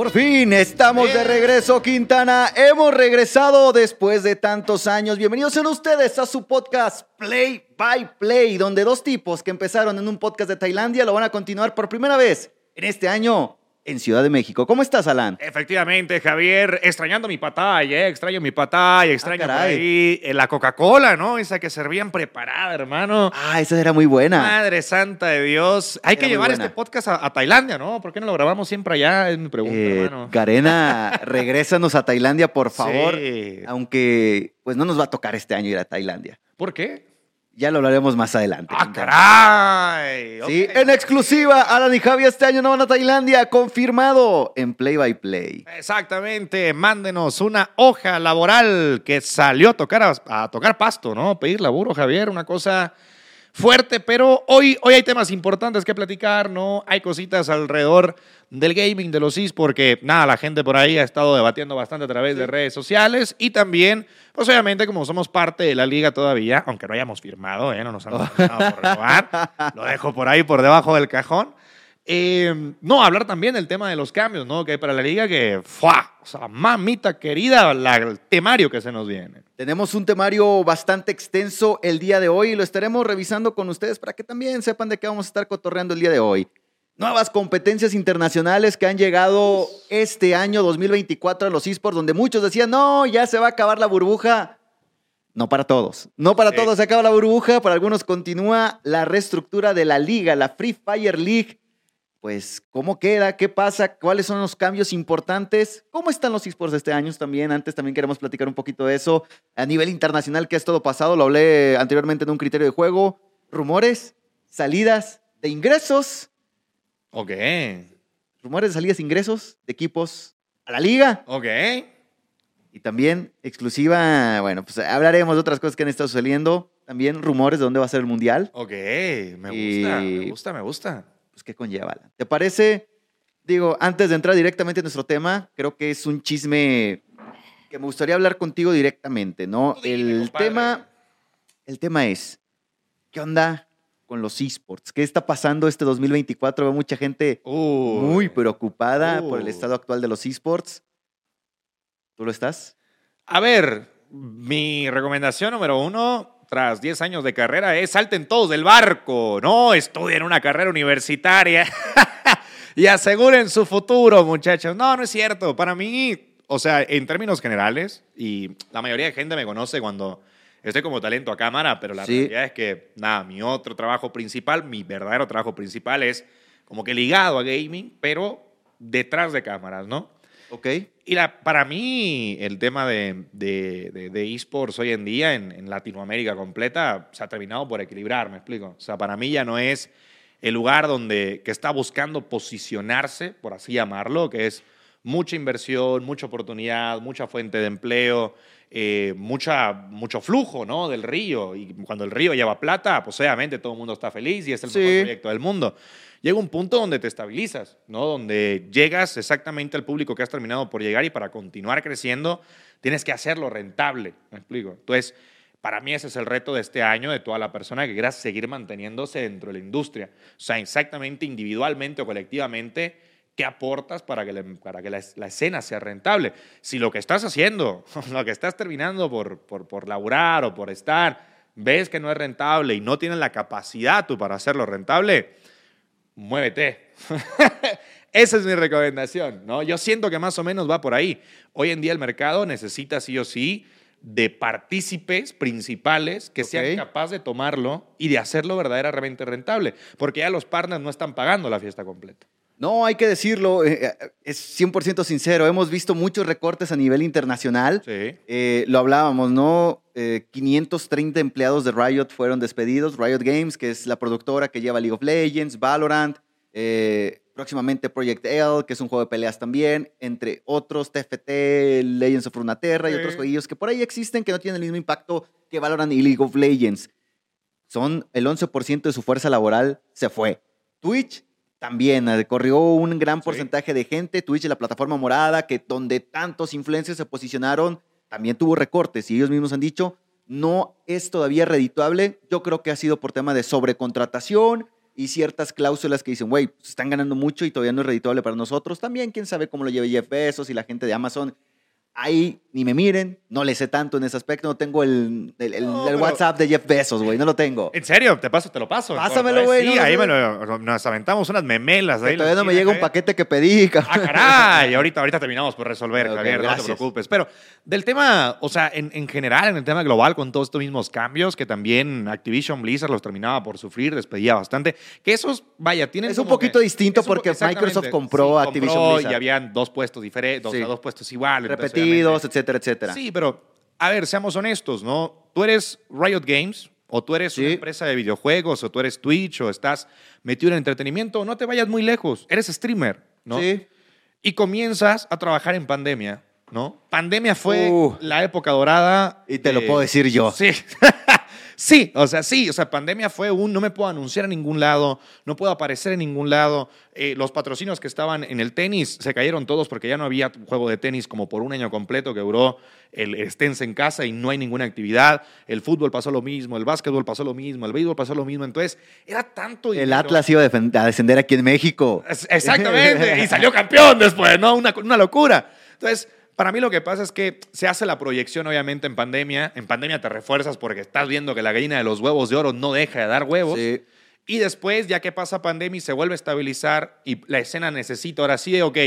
Por fin estamos de regreso, Quintana. Hemos regresado después de tantos años. Bienvenidos sean ustedes a su podcast Play by Play, donde dos tipos que empezaron en un podcast de Tailandia lo van a continuar por primera vez en este año en Ciudad de México. ¿Cómo estás, Alan? Efectivamente, Javier, extrañando mi patalla, eh, extraño mi patalla, extraño por caray. ahí eh, la Coca-Cola, ¿no? Esa que servían preparada, hermano. Ah, esa era muy buena. Madre santa de Dios. Hay Era que llevar este podcast a, a Tailandia, ¿no? ¿Por qué no lo grabamos siempre allá? Es mi pregunta, Eh, hermano. Garena, regrésanos a Tailandia, por favor. Sí. Aunque, pues no nos va a tocar este año ir a Tailandia. ¿Por qué? Ya lo hablaremos más adelante. ¡Ah, caray! Sí, en exclusiva, Alan y Javi este año no van a Tailandia, confirmado en Play by Play. Exactamente, mándenos una hoja laboral que salió a tocar, a, a tocar pasto, ¿no? Pedir laburo, Javier, una cosa fuerte, pero hoy, hoy hay temas importantes que platicar, ¿no? Hay cositas alrededor del gaming, de los esports, porque nada, la gente por ahí ha estado debatiendo bastante a través de redes sociales y también, pues obviamente como somos parte de la liga todavía, aunque no hayamos firmado, ¿eh? No nos han por renovar, lo dejo por ahí, por debajo del cajón. Eh, no, hablar también del tema de los cambios, ¿no? Que hay para la liga que, ¡fua! O sea, mamita querida, la- el temario que se nos viene. Tenemos un temario bastante extenso el día de hoy y lo estaremos revisando con ustedes para que también sepan de qué vamos a estar cotorreando el día de hoy. Nuevas competencias internacionales que han llegado este año 2024 a los esports, donde muchos decían, no, ya se va a acabar la burbuja. No para todos. No para Sí. todos se acaba la burbuja, para algunos continúa la reestructura de la liga, la Free Fire League. Pues, ¿cómo queda? ¿Qué pasa? ¿Cuáles son los cambios importantes? ¿Cómo están los esports de este año también? Antes también queremos platicar un poquito de eso. A nivel internacional, ¿qué es todo pasado? Lo hablé anteriormente en un criterio de juego. Rumores, salidas de ingresos, Ok, rumores de salidas de ingresos de equipos a la liga. ok. Y también exclusiva, bueno, pues hablaremos de otras cosas que han estado sucediendo. También rumores de dónde va a ser el mundial. Ok, me Y- gusta, me gusta, me gusta. Pues, ¿qué conlleva? ¿Te parece? Digo, antes de entrar directamente en nuestro tema, creo que es un chisme que me gustaría hablar contigo directamente, ¿no? El tema, el tema es, ¿qué onda con los esports? ¿Qué está pasando este 2024? Veo mucha gente Uy. muy preocupada por el estado actual de los esports. ¿Tú lo estás? A ver, mi recomendación número uno, tras 10 años de carrera, es salten todos del barco, no estudien una carrera universitaria y aseguren su futuro, muchachos. No, no es cierto. Para mí, o sea, en términos generales, y la mayoría de gente me conoce cuando estoy como talento a cámara, pero la Sí. realidad es que, nada, mi otro trabajo principal, mi verdadero trabajo principal es como que ligado a gaming, pero detrás de cámaras, ¿no? Ok. Y la, para mí, el tema de, de, de- de esports hoy en día en, en Latinoamérica completa se ha terminado por equilibrar, ¿me explico? O sea, para mí ya no es el lugar donde que está buscando posicionarse, por así llamarlo, que es mucha inversión, mucha oportunidad, mucha fuente de empleo, eh, mucha, mucho flujo ¿no? del río. Y cuando el río lleva plata, pues obviamente todo el mundo está feliz y es el Sí. mejor proyecto del mundo. Llega un punto donde te estabilizas, ¿no? donde llegas exactamente al público que has terminado por llegar y para continuar creciendo tienes que hacerlo rentable, ¿me explico? Entonces, para mí ese es el reto de este año de toda la persona que quiera seguir manteniéndose dentro de la industria. O sea, exactamente individualmente o colectivamente, ¿qué aportas para que, la, para que la, la escena sea rentable? Si lo que estás haciendo, lo que estás terminando por, por, por laburar o por estar, ves que no es rentable y no tienes la capacidad tú para hacerlo rentable, muévete. Esa es mi recomendación, ¿no? Yo siento que más o menos va por ahí. Hoy en día el mercado necesita sí o sí de partícipes principales que sean capaces de tomarlo y de hacerlo verdaderamente rentable, porque ya los partners no están pagando la fiesta completa. No, hay que decirlo, eh, eh, es 100% sincero. Hemos visto muchos recortes a nivel internacional. Sí. Eh, lo hablábamos, ¿no? Eh, 530 empleados de Riot fueron despedidos. Riot Games, que es la productora que lleva League of Legends, Valorant, eh, próximamente Project L, que es un juego de peleas también, entre otros, TFT, Legends of Runeterra y Sí. otros jueguillos que por ahí existen que no tienen el mismo impacto que Valorant y League of Legends. Son el 11% de su fuerza laboral se fue. Twitch también eh, corrió un gran Sí. porcentaje de gente. Twitch, la plataforma morada, que donde tantos influencers se posicionaron, también tuvo recortes y ellos mismos han dicho, no es todavía redituable. Yo creo que ha sido por tema de sobrecontratación y ciertas cláusulas que dicen, güey, pues están ganando mucho y todavía no es redituable para nosotros. También, quién sabe cómo lo lleve Jeff Bezos y la gente de Amazon. Ahí ni me miren, no le sé tanto en ese aspecto, no tengo el, el- el- No, el pero- WhatsApp de Jeff Bezos, güey, no lo tengo. ¿En serio? ¿Te paso? Te lo paso. Pásamelo, Eh, güey, Sí, no, ahí no, me lo, nos aventamos unas memelas. ahí Todavía no me llega un acá. paquete que pedí, cabrón. Ah, caray. Ahorita, ahorita terminamos por resolver, Ok, Javier, no te preocupes. Pero del tema, o sea, en, en general, en el tema global, con todos estos mismos cambios, que también Activision Blizzard los terminaba por sufrir, despedía bastante. Que esos, vaya, tienen. Es un poquito que- distinto porque. Microsoft compró Activision compró Blizzard. Y habían dos puestos diferentes, dos, Sí. dos puestos iguales. entonces, Obviamente- etcétera, etcétera. Sí, pero, a ver, seamos honestos, ¿no? Tú eres Riot Games, o tú eres una empresa de videojuegos, o tú eres Twitch, o estás metido en entretenimiento, no te vayas muy lejos. Eres streamer, ¿no? Sí. Y comienzas a trabajar en pandemia, ¿no? Pandemia fue Uh. la época dorada. Y te lo puedo decir yo. Sí. sí, o sea, sí, o sea, pandemia fue un, no me puedo anunciar en ningún lado, no puedo aparecer en ningún lado. Eh, los patrocinios que estaban en el tenis se cayeron todos porque ya no había juego de tenis como por un año completo que duró el esténse en casa y no hay ninguna actividad. El fútbol pasó lo mismo, el básquetbol pasó lo mismo, el béisbol pasó lo mismo. Entonces, era tanto El dinero. Atlas iba a, descender aquí en México. Exactamente, y salió campeón después, ¿no? Una, una locura. Entonces, para mí lo que pasa es que se hace la proyección, obviamente, en pandemia. En pandemia te refuerzas porque estás viendo que la gallina de los huevos de oro no deja de dar huevos. Sí. Y después, ya que pasa pandemia y se vuelve a estabilizar y la escena necesita ahora sí de, ok,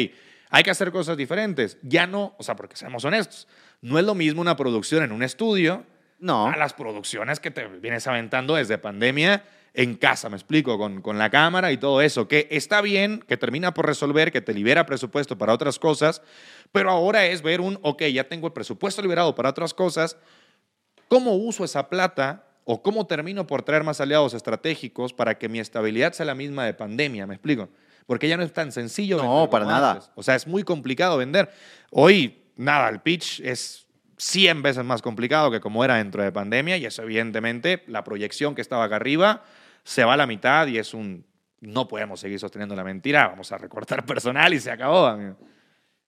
hay que hacer cosas diferentes. Ya no, o sea, porque seamos honestos, no es lo mismo una producción en un estudio No. a las producciones que te vienes aventando desde pandemia en casa, me explico, con, con la cámara y todo eso, que está bien, que termina por resolver, que te libera presupuesto para otras cosas, pero ahora es ver un, ok, ya tengo el presupuesto liberado para otras cosas, ¿cómo uso esa plata o cómo termino por traer más aliados estratégicos para que mi estabilidad sea la misma de pandemia? ¿Me explico? Porque ya no es tan sencillo. No, para nada. antes. O sea, es muy complicado vender. Hoy, nada, el pitch es 100 veces más complicado que como era dentro de pandemia y eso evidentemente la proyección que estaba acá arriba se va a la mitad y es un no podemos seguir sosteniendo la mentira, vamos a recortar personal y se acabó. amigo.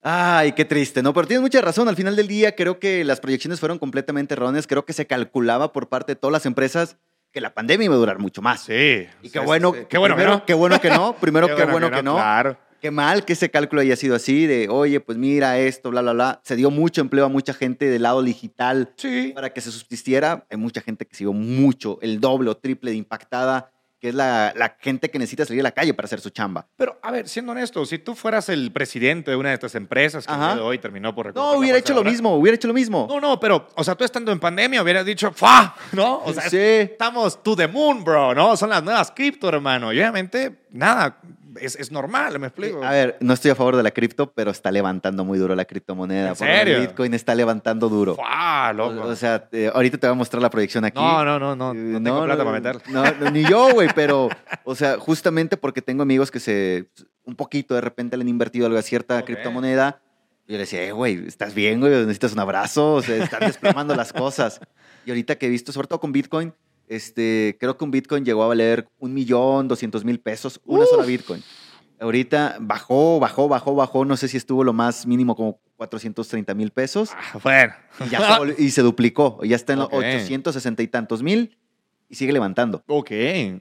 Ay, qué triste, ¿no? Pero tienes mucha razón. Al final del día, creo que las proyecciones fueron completamente erróneas. Creo que se calculaba por parte de todas las empresas que la pandemia iba a durar mucho más. Sí. Y qué bueno, qué bueno que no. qué bueno que no. Primero, qué, bueno, que no. Claro. Qué mal que ese cálculo haya sido así, de, oye, pues mira esto, bla, bla, bla. Se dio mucho empleo a mucha gente del lado digital Sí. para que se subsistiera. Hay mucha gente que se vio mucho, el doble o triple de impactada, que es la, la gente que necesita salir a la calle para hacer su chamba. Pero, a ver, siendo honesto, si tú fueras el presidente de una de estas empresas que el de hoy terminó por No, hubiera hecho lo mismo, hubiera hecho lo mismo. No, no, pero, o sea, tú estando en pandemia hubieras dicho, ¡fa! ¿No? O sea, Sí. estamos to the moon, bro, ¿no? Son las nuevas cripto, hermano. Y obviamente, nada, es, es normal, me explico. A ver, no estoy a favor de la cripto, pero está levantando muy duro la criptomoneda. ¿En serio? Bitcoin está levantando duro. ¡Fa! Loco. O, o sea, eh, ahorita te voy a mostrar la proyección aquí. no, no, no, no, no tengo plata para meter. No, no, ni yo, güey, pero, o sea, justamente porque tengo amigos que se, un poquito de repente le han invertido algo a cierta Ok. criptomoneda. Yo le decía, eh, güey, ¿estás bien, güey? ¿Necesitas un abrazo? O sea, están desplomando las cosas. Y ahorita que he visto, sobre todo con Bitcoin, este, creo que un Bitcoin llegó a valer un millón, doscientos mil pesos, una Uf. sola Bitcoin. Ahorita bajó, bajó, bajó, bajó. No sé si estuvo lo más mínimo como 430 mil pesos. Ah, bueno. Y, ya se, volvió- y se duplicó. Ya está en los Ok. 860 y tantos mil y sigue levantando. ok.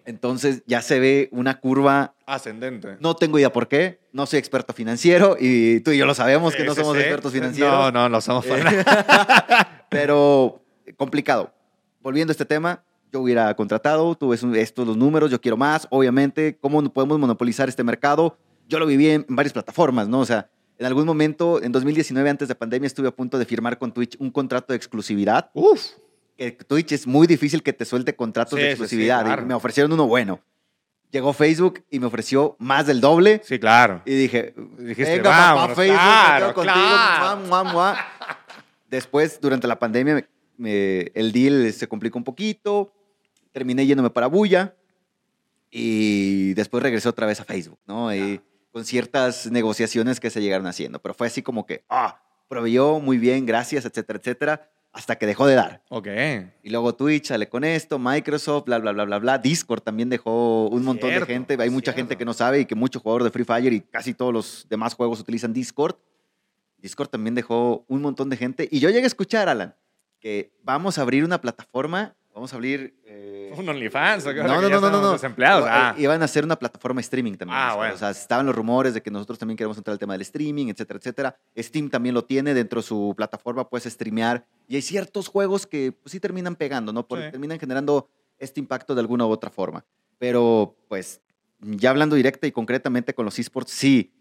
Entonces ya se ve una curva. Ascendente. No tengo idea por qué. No soy experto financiero y tú y yo lo sabemos que no somos expertos financieros. No, no, no somos Eh, pero complicado. Volviendo a este tema, yo hubiera contratado, tú ves estos los números, yo quiero más, obviamente, ¿cómo podemos monopolizar este mercado? Yo lo viví en varias plataformas, ¿no? O sea, en algún momento, en 2019, antes de pandemia, estuve a punto de firmar con Twitch un contrato de exclusividad. Uf. Que Twitch es muy difícil que te suelte contratos Sí, de sí, sí, exclusividad. y claro. me ofrecieron uno bueno. Llegó Facebook y me ofreció más del doble. Sí, claro. Y dije, Dijiste, venga, papá, vámonos, Facebook, me claro, quedo contigo. claro. mua, mua, mua". Después, durante la pandemia, me- me- el deal se complicó un poquito. Terminé yéndome para Bulla. Y después regresé otra vez a Facebook, ¿no? Y con ciertas negociaciones que se llegaron haciendo. Pero fue así como que, ah, proveyó muy bien, gracias, etcétera, etcétera. Hasta que dejó de dar. Ok. Y luego Twitch sale con esto, Microsoft, bla, bla, bla, bla, bla. Discord también dejó un montón Cierto, de gente. Hay mucha gente que no sabe y que mucho jugador de Free Fire y casi todos los demás juegos utilizan Discord. Discord también dejó un montón de gente. Y yo llegué a escuchar, Alan, que vamos a abrir una plataforma, vamos a abrir... eh, Un OnlyFans. No, no, no, no, no, desempleados. No, Ah. eh, Iban a hacer una plataforma de streaming también. Ah, bueno. O sea, estaban los rumores de que nosotros también queremos entrar al tema del streaming, etcétera, etcétera. Steam también lo tiene dentro de su plataforma, puedes streamear. Y hay ciertos juegos que pues, sí terminan pegando, ¿no? Porque Sí. terminan generando este impacto de alguna u otra forma. Pero, pues, ya hablando directa y concretamente con los esports, sí,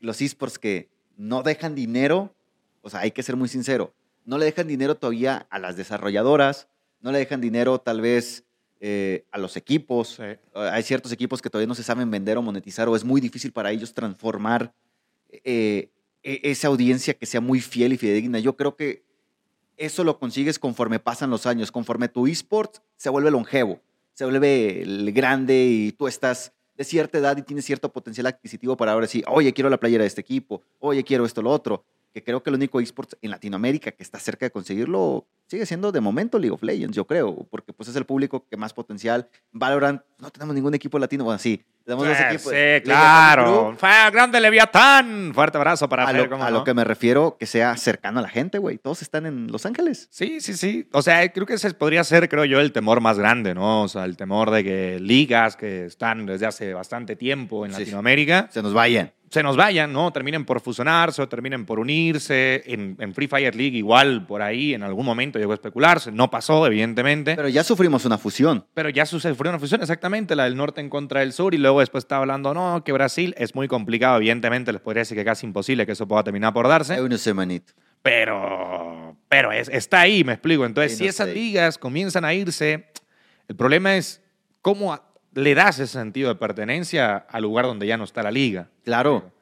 los esports que no dejan dinero, o sea, hay que ser muy sincero, no le dejan dinero todavía a las desarrolladoras, no le dejan dinero tal vez eh, a los equipos. Sí. Eh, Hay ciertos equipos que todavía no se saben vender o monetizar o es muy difícil para ellos transformar eh, e- esa audiencia que sea muy fiel y fidedigna. Yo creo que eso lo consigues conforme pasan los años, conforme tu esport se vuelve longevo, se vuelve el grande y tú estás de cierta edad y tienes cierto potencial adquisitivo para ahora decir, oye, quiero la playera de este equipo, oye, quiero esto, lo otro. Que creo que el único esports en Latinoamérica que está cerca de conseguirlo sigue siendo de momento League of Legends, yo creo, porque pues es el público que más potencial. Valorant, no tenemos ningún equipo latino, bueno, sí, tenemos dos Sí, equipos. sí, claro. Fue grande Leviatán. Fuerte abrazo para a lo, ¿cómo a no? lo que me refiero, que sea cercano a la gente, güey. Todos están en Los Ángeles. Sí, sí, sí. O sea, creo que ese podría ser, creo yo, el temor más grande, ¿no? O sea, el temor de que ligas que están desde hace bastante tiempo en Sí, sí. Latinoamérica Se nos vayan. Se nos vayan, ¿no? Terminen por fusionarse o terminen por unirse. En, en Free Fire League igual por ahí en algún momento llegó a especularse. No pasó, evidentemente. Pero, Pero ya sufrimos una fusión. ya sufrió una fusión exactamente, la del norte en contra del sur. Y luego después estaba hablando, no, que Brasil es muy complicado. Evidentemente les podría decir que casi imposible que eso pueda terminar por darse. Hay una semanita. Pero, pero es- está ahí, me explico. Entonces, Sí, si esas sé. ligas comienzan a irse, el problema es cómo le das ese sentido de pertenencia al lugar donde ya no está la liga. Claro.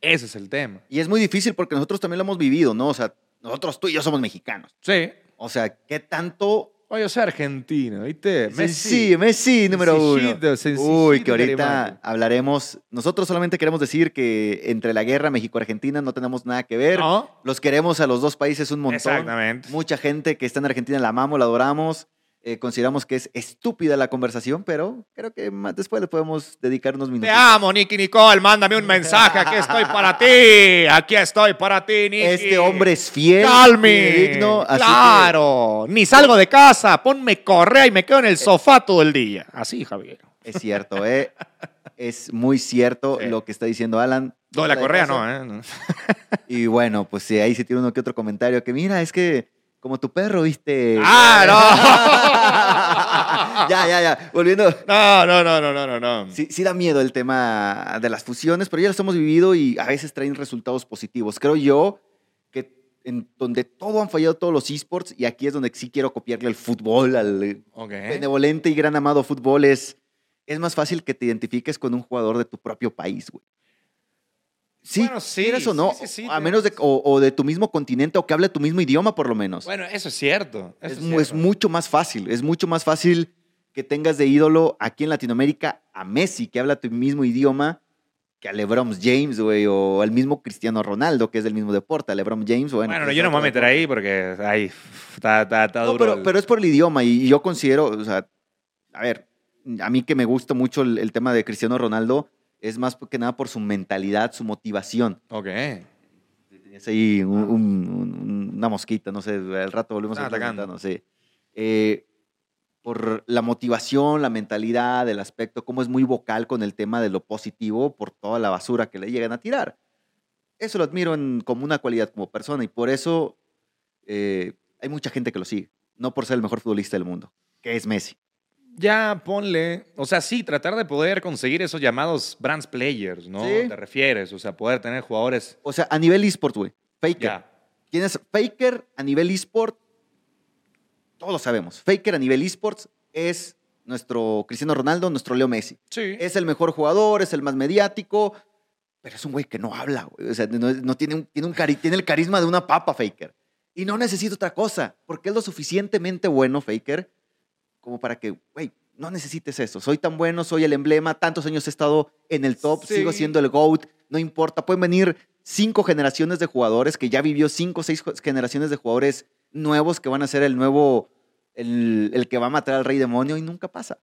Ese es el tema. Y es muy difícil porque nosotros también lo hemos vivido, ¿no? O sea, nosotros tú y yo somos mexicanos. Sí. O sea, ¿qué tanto Oye, yo soy argentino, ¿viste? Sí, Messi número uno. Sencillito, Uy, que ahorita hablaremos. Nosotros solamente queremos decir que entre la guerra México-Argentina no tenemos nada que ver. No. Los queremos a los dos países un montón. Exactamente. Mucha gente que está en Argentina la amamos, la adoramos. Eh, consideramos que es estúpida la conversación, pero creo que más después le podemos dedicar unos Te minutos. amo, Nicky Nicole. Mándame un mensaje. Aquí estoy para ti. Aquí estoy para ti, Nicky. Este hombre es fiel, Calme. digno, así que- claro. Ni salgo de casa. Ponme correa y me quedo en el sofá todo el día. Así, Javier. Es cierto, ¿eh? es muy cierto Sí. lo que está diciendo Alan. No, la correa no, ¿eh? No. Y bueno, pues sí, ahí sí tiene uno que otro comentario que mira, es que como tu perro, viste. ¡Ah, ya, ya, ya. Volviendo. no! No, no, no, no, no, no. Sí, sí da miedo el tema de las fusiones, pero ya las hemos vivido y a veces traen resultados positivos. Creo yo que en donde todo han fallado todos los esports, y aquí es donde sí quiero copiarle el fútbol, al benevolente y gran amado fútbol, es, es más fácil que te identifiques con un jugador de tu propio país, güey. Sí, Bueno, sí, quieras o no, sí, sí, a menos de, o, o de tu mismo continente o que hable tu mismo idioma por lo menos. Bueno, eso es cierto. eso es, es mu- es cierto. mucho más fácil, es mucho más fácil que tengas de ídolo aquí en Latinoamérica a Messi, que habla tu mismo idioma, que a LeBron James, güey, o al mismo Cristiano Ronaldo, que es del mismo deporte, a LeBron James, bueno. Bueno, yo no me voy a meter ahí porque ahí está, está, está No, duro. pero, pero es por el idioma y, y yo considero, o sea, a ver, a mí que me gusta mucho el, el tema de Cristiano Ronaldo, es más que nada por su mentalidad, su motivación. Ok. Tenías ahí un- un- un- una mosquita, no sé, al rato volvemos Están a atacando. no sé. Eh, por la motivación, la mentalidad, el aspecto, cómo es muy vocal con el tema de lo positivo por toda la basura que le llegan a tirar. Eso lo admiro en- como una cualidad como persona y por eso eh, hay mucha gente que lo sigue, no por ser el mejor futbolista del mundo, que es Messi. Ya ponle, o sea, sí, tratar de poder conseguir esos llamados brands players, ¿no? Sí. Te refieres, o sea, poder tener jugadores. O sea, a nivel eSport, güey, Faker. Ya. ¿Quién es Faker a nivel eSport? Todos lo sabemos. Faker a nivel eSports es nuestro Cristiano Ronaldo, nuestro Leo Messi. Sí. Es el mejor jugador, es el más mediático, pero es un güey que no habla, güey. O sea, no, no tiene, un- tiene, un cari- tiene el carisma de una papa, Faker. Y no necesita otra cosa, porque es lo suficientemente bueno, Faker, como para que, güey, no necesites eso. Soy tan bueno, soy el emblema, tantos años he estado en el top, Sí. sigo siendo el GOAT, no importa. Pueden venir cinco generaciones de jugadores, que ya vivió cinco o seis generaciones de jugadores nuevos que van a ser el nuevo, el, el que va a matar al rey demonio y nunca pasa.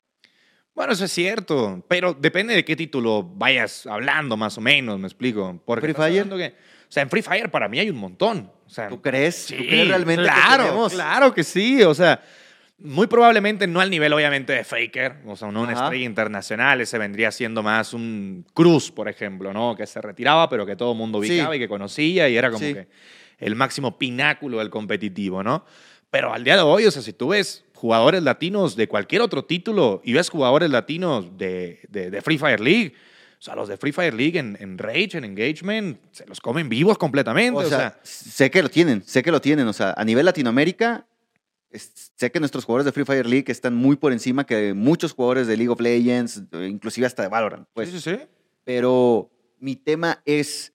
Bueno, eso es cierto, pero depende de qué título vayas hablando, más o menos, me explico. Porque ¿Free Fire? que- o sea, en Free Fire para mí hay un montón. O sea, ¿Tú crees? Sí, ¿Tú crees realmente que claro, tenemos? claro que sí. O sea, Muy probablemente no al nivel, obviamente, de Faker, o sea, no una Ajá. estrella internacional, ese vendría siendo más un Cruz, por ejemplo, ¿no? Que se retiraba, pero que todo el mundo Sí. ubicaba y que conocía y era como Sí. que el máximo pináculo del competitivo, ¿no? Pero al día de hoy, o sea, si tú ves jugadores latinos de cualquier otro título y ves jugadores latinos de, de- de Free Fire League, o sea, los de Free Fire League en, en Rage, en Engagement, se los comen vivos completamente. O sea, sé que lo tienen, sé que lo tienen. O sea, a nivel Latinoamérica, es- sé que nuestros jugadores de Free Fire League están muy por encima que muchos jugadores de League of Legends, inclusive hasta de Valorant. Pues. sí, sí, sí. Pero mi tema es,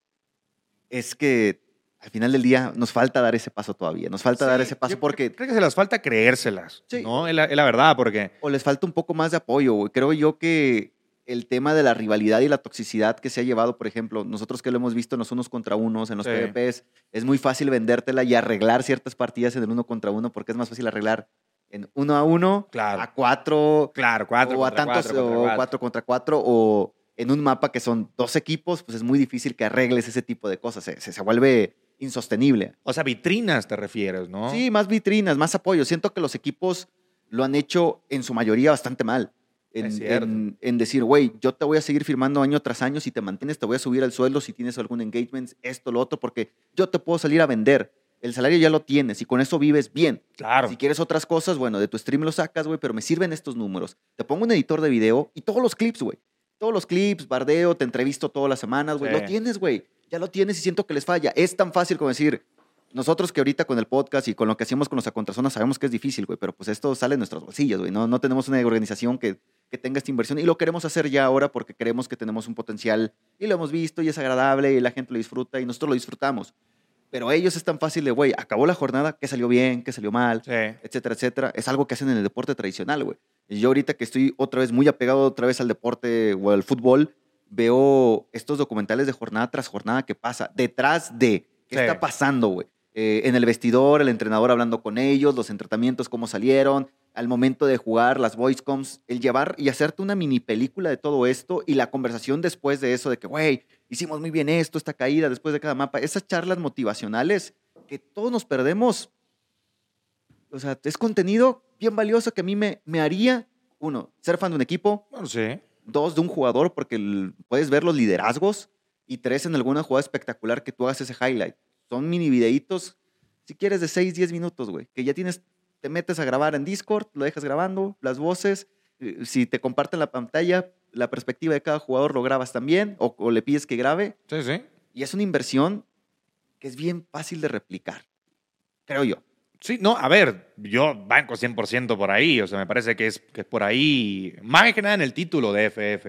es que al final del día nos falta dar ese paso todavía. Nos falta dar ese paso porque Creo que se las falta creérselas, Sí. ¿no? Es la, es la verdad, porque... o les falta un poco más de apoyo. Creo yo que el tema de la rivalidad y la toxicidad que se ha llevado, por ejemplo, nosotros que lo hemos visto en los unos contra unos, en los Sí. PvPs, es muy fácil vendértela y arreglar ciertas partidas en el uno contra uno porque es más fácil arreglar en uno a uno, Claro. a cuatro, Claro, cuatro o a tantos, cuatro o cuatro. cuatro contra cuatro, o en un mapa que son dos equipos, pues es muy difícil que arregles ese tipo de cosas. Se, se- se vuelve insostenible. O sea, vitrinas te refieres, ¿no? Sí, más vitrinas, más apoyo. Siento que los equipos lo han hecho en su mayoría bastante mal. En, decir, güey, yo te voy a seguir firmando año tras año si te mantienes, te voy a subir el sueldo si tienes algún engagement, esto, lo otro, porque yo te puedo salir a vender. El salario ya lo tienes y con eso vives bien. Claro. Si quieres otras cosas, bueno, de tu stream lo sacas, güey, pero me sirven estos números. Te pongo un editor de video y todos los clips, güey. Todos los clips, bardeo, te entrevisto todas las semanas, güey. Sí. Lo tienes, güey. Ya lo tienes y siento que les falla. Es tan fácil como decir, nosotros que ahorita con el podcast y con lo que hacemos con los contrazonas sabemos que es difícil, güey, pero pues esto sale de nuestros bolsillos, güey. No, no tenemos una organización que, que tenga esta inversión y lo queremos hacer ya ahora porque creemos que tenemos un potencial y lo hemos visto y es agradable y la gente lo disfruta y nosotros lo disfrutamos. Pero ellos es tan fácil de, güey, acabó la jornada, ¿qué salió bien, qué salió mal? Sí. etcétera, etcétera. Es algo que hacen en el deporte tradicional, güey. Y yo ahorita que estoy otra vez muy apegado otra vez al deporte o al fútbol, veo estos documentales de jornada tras jornada que pasa, detrás de qué Sí. está pasando, güey. Eh, en el vestidor, el entrenador hablando con ellos, los entrenamientos, cómo salieron, al momento de jugar, las voice coms, el llevar y hacerte una mini película de todo esto y la conversación después de eso, de que, güey, hicimos muy bien esto, esta caída después de cada mapa, esas charlas motivacionales que todos nos perdemos. O sea, es contenido bien valioso que a mí me, me haría, uno, ser fan de un equipo, dos, de un jugador, porque el- puedes ver los liderazgos, y tres, en alguna jugada espectacular que tú hagas ese highlight. Son mini videitos, si quieres, de 6, 10 minutos, güey, que ya tienes, te metes a grabar en Discord, lo dejas grabando, las voces, eh, si te comparten la pantalla, la perspectiva de cada jugador lo grabas también, o, o le pides que grabe, Sí, sí. y es una inversión que es bien fácil de replicar, creo yo. Sí, no, a ver, yo banco 100% por ahí, o sea, me parece que es, que es por ahí, más que nada en el título de FF,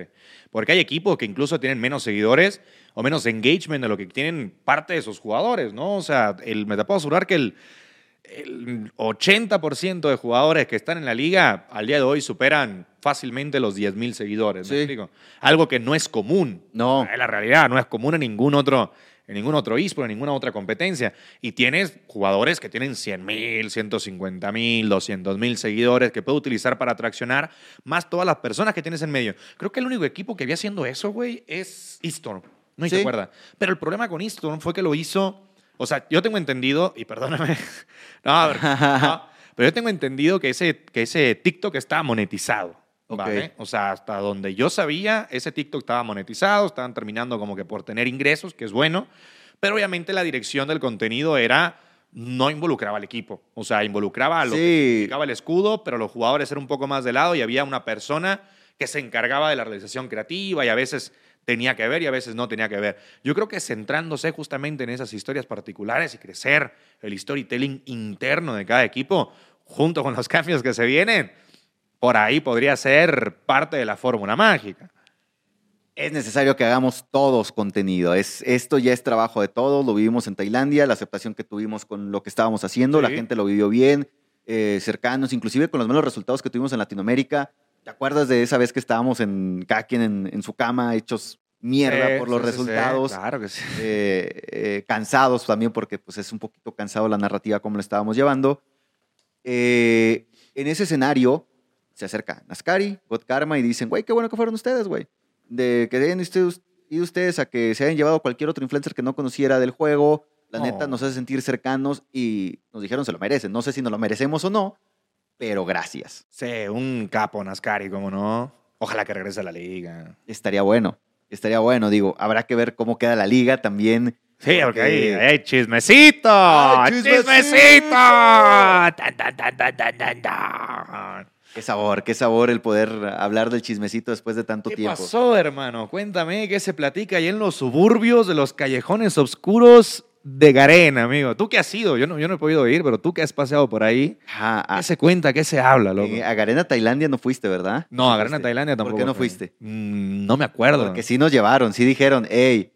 porque hay equipos que incluso tienen menos seguidores o menos engagement de lo que tienen parte de sus jugadores, ¿no? O sea, el, me te puedo asegurar que el, el 80% de jugadores que están en la liga al día de hoy superan fácilmente los 10.000 seguidores, ¿me Sí. explico? Algo que no es común. No. Es la realidad, no es común en ningún otro, en ningún otro eSport, en ninguna otra competencia. Y tienes jugadores que tienen 100 mil, 150 mil, 200 mil seguidores que puede utilizar para atraccionar, más todas las personas que tienes en medio. Creo que el único equipo que había haciendo eso, güey, es eStorm. No si Sí. te acuerdas. Pero el problema con eStorm fue que lo hizo. O sea, yo tengo entendido, y perdóname. no, a ver, no, pero yo tengo entendido que ese, que ese TikTok estaba monetizado. ¿Vale? O sea, hasta donde yo sabía, ese TikTok estaba monetizado, estaban terminando como que por tener ingresos, que es bueno, pero obviamente la dirección del contenido era no involucraba al equipo, o sea, involucraba a lo que significaba el escudo, pero los jugadores eran un poco más de lado y había una persona que se encargaba de la realización creativa y a veces tenía que ver y a veces no tenía que ver. Yo creo que centrándose justamente en esas historias particulares y crecer el storytelling interno de cada equipo, junto con los cambios que se vienen, por ahí podría ser parte de la fórmula mágica. Es necesario que hagamos todos contenido. Es, esto ya es trabajo de todos. Lo vivimos en Tailandia, la aceptación que tuvimos con lo que estábamos haciendo, la gente lo vivió bien, eh, cercanos, inclusive con los malos resultados que tuvimos en Latinoamérica. ¿Te acuerdas de esa vez que estábamos en cada quien en, en su cama, hechos mierda Sí, por los sí, sí, sí. resultados? Claro que sí. eh, eh, cansados también porque pues, es un poquito cansado la narrativa como la estábamos llevando. Eh, en ese escenario se acerca Nascari, God Karma y dicen, güey, qué bueno que fueron ustedes, güey. De que hayan ustedes- ido ustedes a que se hayan llevado cualquier otro influencer que no conociera del juego. La neta Oh. nos hace sentir cercanos y nos dijeron se lo merecen. No sé si nos lo merecemos o no, pero gracias. Sí, un capo Nascari, como no. Ojalá que regrese a la liga. Estaría bueno, estaría bueno, digo, habrá que ver cómo queda la liga también. Sí, porque ahí hay chismecito. ¡Ay, chismecito! ¡Chismecito! Tan, tan, tan, Qué sabor, qué sabor el poder hablar del chismecito después de tanto ¿Qué tiempo. pasó, hermano? Cuéntame qué se platica ahí en los suburbios de los callejones oscuros de Garena, amigo. ¿Tú qué has ido? Yo no, yo no he podido ir, pero tú que has paseado por ahí, Ajá, a, ¿qué se cuenta? ¿Qué se habla, loco? eh, a Garena, Tailandia no fuiste, ¿verdad? No, a Garena. Tailandia tampoco. ¿Por qué no fui. fuiste? Mm, no me acuerdo. Porque sí nos llevaron, sí dijeron, hey,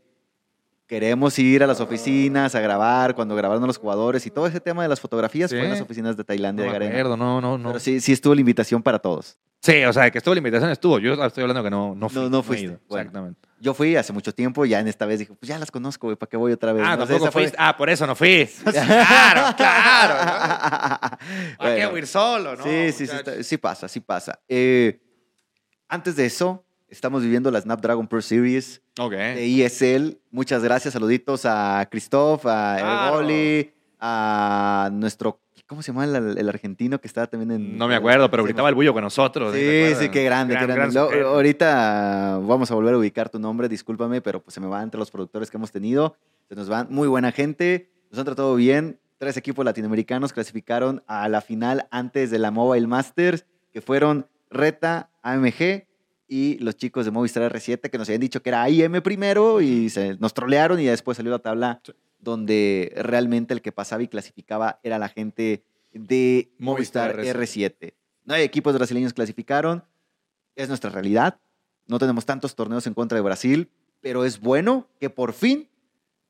queremos ir a las oficinas a grabar cuando grabaron a los jugadores y todo ese tema de las fotografías Sí. fue en las oficinas de Tailandia no de Garena. acuerdo, no, no, no. Pero sí, sí estuvo la invitación para todos. Sí, o sea, que estuvo la invitación, estuvo. Yo estoy hablando que no, no fui. No, no fuiste. ido, Bueno. Exactamente. Yo fui hace mucho tiempo, ya en esta vez dije, pues ya las conozco, güey, ¿para qué voy otra vez? Ah, No sé, fue- fuiste. Ah, por eso no fui. claro, claro. ¿no? ¿Para qué Bueno. ir solo, no? sí, sí, sí, está- sí pasa, sí pasa. Eh, antes de eso, estamos viviendo la Snapdragon Pro Series Ok. de ESL. Muchas gracias, saluditos a Christoph, a Claro. Ergoli, a nuestro, ¿cómo se llama el, el argentino que estaba también en... No me acuerdo, pero gritaba el bullo con nosotros. ¿te Sí, sí, qué grande, Gran- qué grande. gran Lo- sujeto. ahorita vamos a volver a ubicar tu nombre, discúlpame, pero pues se me va entre los productores que hemos tenido. Se nos van muy buena gente, nos han tratado bien. Tres equipos latinoamericanos clasificaron a la final antes de la Mobile Masters, que fueron Reta, AMG y los chicos de Movistar R7 que nos habían dicho que era IM primero y se, nos trolearon y después salió la tabla Sí. donde realmente el que pasaba y clasificaba era la gente de Movistar Movistar R7. Nueve equipos brasileños clasificaron. Es nuestra realidad. No tenemos tantos torneos en contra de Brasil, pero es bueno que por fin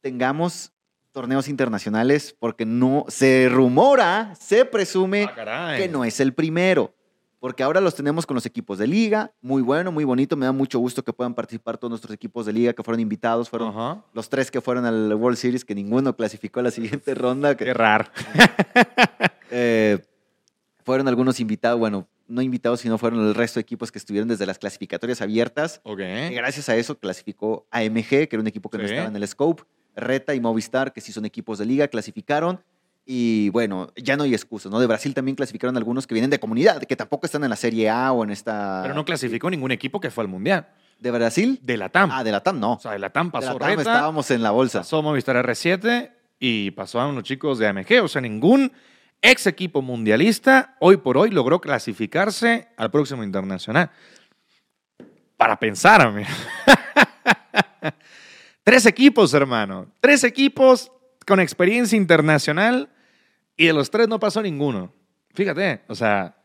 tengamos torneos internacionales porque no se rumora, se presume Ah, que no es el primero. Porque ahora los tenemos con los equipos de liga. Muy bueno, muy bonito. Me da mucho gusto que puedan participar todos nuestros equipos de liga que fueron invitados. Fueron Ajá. los tres que fueron al World Series, que ninguno clasificó a la siguiente ronda. que- Qué raro. eh, fueron algunos invitados, bueno, no invitados, sino fueron el resto de equipos que estuvieron desde las clasificatorias abiertas. Ok. Y gracias a eso clasificó AMG, que era un equipo que no estaba en el scope. Reta y Movistar, que sí son equipos de liga, clasificaron. Y bueno, ya no hay excusas, ¿no? De Brasil también clasificaron algunos que vienen de comunidad, que tampoco están en la Serie A o en esta... Pero no clasificó ningún equipo que fue al Mundial. ¿De Brasil? De la TAM. Ah, de la TAM no. O sea, de la TAM De pasó la TAM Reta, estábamos en la bolsa. pasó Movistar R7 y pasó a unos chicos de AMG. O sea, ningún ex equipo mundialista hoy por hoy logró clasificarse al próximo internacional. Para pensar, amigo. Tres equipos, hermano. Tres equipos con experiencia internacional y de los tres no pasó ninguno. Fíjate, o sea,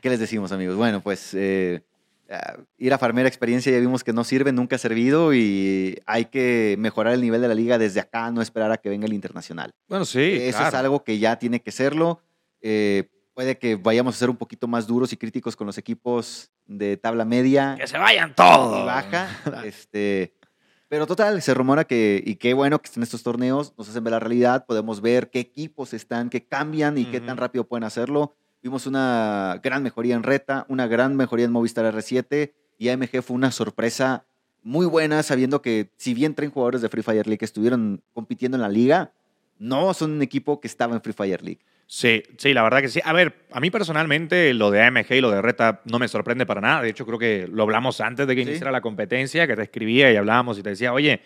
¿Qué les decimos, amigos? Bueno, pues eh, ah, ir a farmear experiencia ya vimos que no sirve, nunca ha servido y hay que mejorar el nivel de la liga desde acá, no esperar a que venga el internacional. bueno, sí. Eso claro. es algo que ya tiene que serlo. Eh, puede que vayamos a ser un poquito más duros y críticos con los equipos de tabla media Que se vayan todos. y baja. este, pero total, se rumora que, y qué bueno que estén estos torneos, nos hacen ver la realidad, podemos ver qué equipos están, qué cambian y qué Ujú. tan rápido pueden hacerlo. Vimos una gran mejoría en Reta, una gran mejoría en Movistar R7 y AMG fue una sorpresa muy buena, sabiendo que si bien traen jugadores de Free Fire League que estuvieron compitiendo en la liga, no son un equipo que estaba en Free Fire League. Sí, sí, la verdad que sí. A ver, a mí personalmente lo de AMG y lo de Reta no me sorprende para nada. De hecho, creo que lo hablamos antes de que Sí. iniciara la competencia, que te escribía y hablábamos y te decía, oye,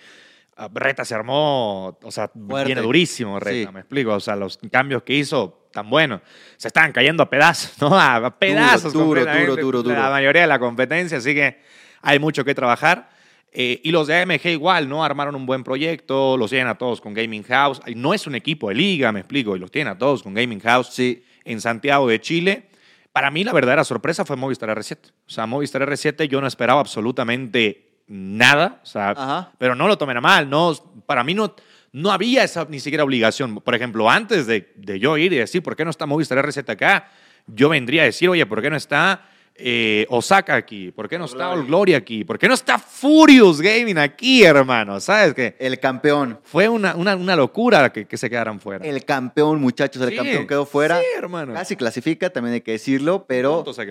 ah, Reta se armó, o sea, Fuerte. viene durísimo Reta, Sí. me explico. O sea, los cambios que hizo, tan buenos. Se estaban cayendo a pedazos, ¿no? A pedazos duro, duro, duro, La duro. mayoría de la competencia, así que hay mucho que trabajar. Eh, y los de AMG igual, ¿no? Armaron un buen proyecto, los tienen a todos con Gaming House. No es un equipo de liga, me explico, y los tienen a todos con Gaming House Sí, en Santiago de Chile. Para mí la verdadera sorpresa fue Movistar R7. O sea, Movistar R7 yo no esperaba absolutamente nada, o sea, Ajá. pero no lo tomen a mal, no, para mí no, no había esa ni siquiera obligación. Por ejemplo, antes de, de yo ir y decir, ¿por qué no está Movistar R7 acá? Yo vendría a decir, oye, ¿por qué no está eh, Osaka aquí? ¿Por qué no está All Glory aquí? ¿Por qué no está Furious Gaming aquí, hermano? ¿Sabes qué? El campeón. Fue una, una, una locura que, que se quedaran fuera. El campeón, muchachos, el Sí, campeón quedó fuera. Sí, hermano. Casi clasifica, también hay que decirlo, pero se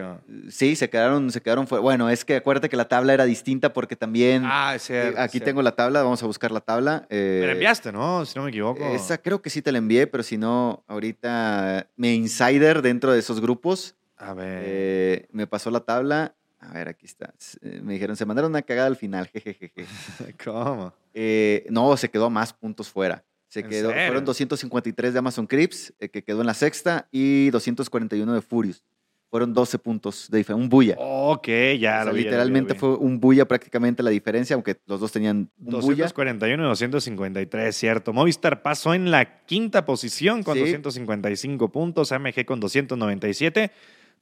sí, se quedaron, se quedaron fuera. Bueno, es que acuérdate que la tabla era distinta porque también Ah, es cierto. eh, aquí es tengo la tabla, vamos a buscar la tabla. eh, Me la enviaste, ¿no? Si no me equivoco. Esa creo que sí te la envié, pero si no, ahorita me insider dentro de esos grupos A ver. eh, me pasó la tabla. A ver, aquí está. Eh, Me dijeron, se mandaron una cagada al final. jejejeje. ¿Cómo? Eh, no, se quedó más puntos fuera. Se ¿En quedó, serio? fueron 253 de Amazon Crips, eh, que quedó en la sexta, y 241 de Furious. Fueron 12 puntos de diferencia, un bulla. Ok, ya O sea, lo vi, ya lo vi, literalmente lo vi. fue un bulla prácticamente la diferencia, aunque los dos tenían un bulla. 241 y 253, cierto. Movistar pasó en la quinta posición con Sí. 255 puntos, AMG con 297.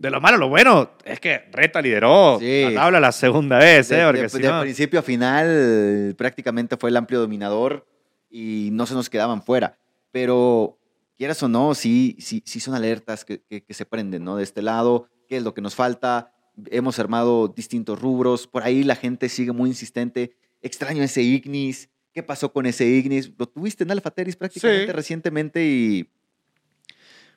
De lo malo, lo bueno es que Reta lideró Sí. la tabla la segunda vez, de, ¿eh? Porque de- si de no- principio a final prácticamente fue el amplio dominador y no se nos quedaban fuera. Pero quieras o no, sí, sí, sí son alertas que, que- que se prenden, ¿no? De este lado, ¿qué es lo que nos falta? Hemos armado distintos rubros, por ahí la gente sigue muy insistente. Extraño ese Ignis, ¿qué pasó con ese Ignis? Lo tuviste en Alpha Teris prácticamente Sí. recientemente y...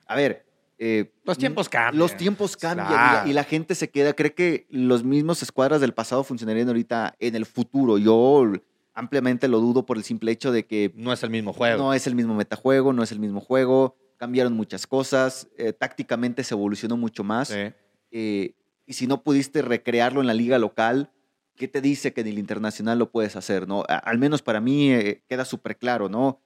A ver... eh, Los tiempos cambian. Los tiempos cambian y la- Claro. y la gente se queda, cree que los mismos escuadras del pasado funcionarían ahorita en el futuro. Yo ampliamente lo dudo por el simple hecho de que no es el mismo juego. no es el mismo metajuego, no es el mismo juego, cambiaron muchas cosas, eh, tácticamente se evolucionó mucho más. Sí. eh, y si no pudiste recrearlo en la liga local, ¿qué te dice que en el internacional lo puedes hacer? ¿no? A- al menos para mí queda súper claro, ¿no?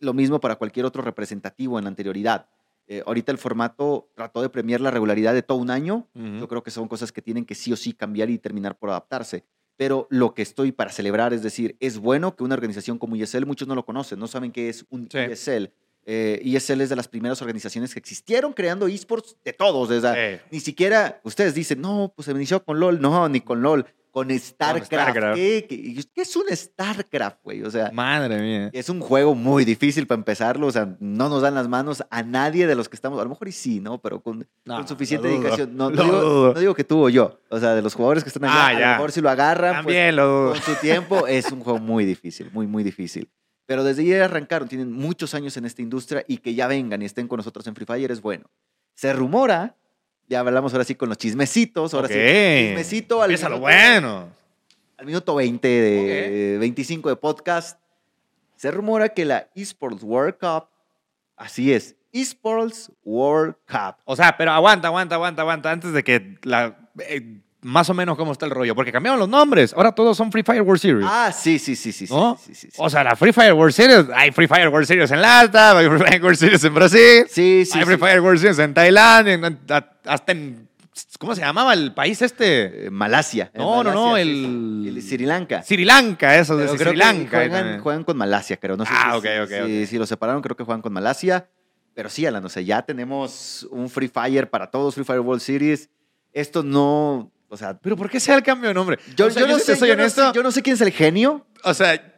Lo mismo para cualquier otro representativo en la anterioridad. Eh, ahorita el formato trató de premiar la regularidad de todo un año. Yo creo que son cosas que tienen que sí o sí cambiar y terminar por adaptarse. Pero lo que estoy para celebrar es decir, es bueno que una organización como ESL, muchos no lo conocen, no saben qué es un Sí. ESL. Eh, ESL es de las primeras organizaciones que existieron creando esports de todos. Desde, ni siquiera ustedes dicen, no, pues se inició con LOL. No, ni con LOL, con StarCraft. StarCraft. ¿Qué, qué, qué es un StarCraft, güey? O sea, Madre mía. es un juego muy difícil para empezarlo. O sea, no nos dan las manos a nadie de los que estamos. A lo mejor y sí, ¿no? Pero con, No, con suficiente lo dedicación. No, no lo digo, no digo que tú o yo. O sea, de los jugadores que están allá, Ah, a ya. lo mejor si lo agarran, pues, También lo dudo. con su tiempo, es un juego muy difícil, muy, muy difícil. Pero desde ya arrancaron, tienen muchos años en esta industria y que ya vengan y estén con nosotros en Free Fire es bueno. Se rumora, ya hablamos ahora sí con los chismecitos, ahora Ok. sí, chismecito al Empieza lo minuto, bueno. al minuto 20 de 25 de podcast. Se rumora que la Esports World Cup, así es, Esports World Cup. O sea, pero aguanta, aguanta, aguanta, aguanta. Antes de que la. eh, más o menos cómo está el rollo. Porque cambiaron los nombres. Ahora todos son Free Fire World Series. Ah, sí, sí, sí, sí. ¿No? sí, sí, sí. O sea, la Free Fire World Series. Hay Free Fire World Series en Lata, hay Free Fire World Series en Brasil. Sí, sí, hay Free. Fire World Series en Tailandia, en- hasta en. ¿Cómo se llamaba el país este? Eh, Malasia. No, no, no, el-. El Sri Lanka. Sri Lanka, eso de Sri Lanka. Juegan, con Malasia, creo. No sé Ah, si, ok, ok, si, ok. si lo separaron, creo que juegan con Malasia. Pero sí, Alan, o sea, ya tenemos un Free Fire para todos, Free Fire World Series. Esto no, o sea, Pero ¿por qué sea el cambio de nombre? yo, O sea, yo no si sé, soy yo no honesto, sé- yo no sé quién es el genio. o sea,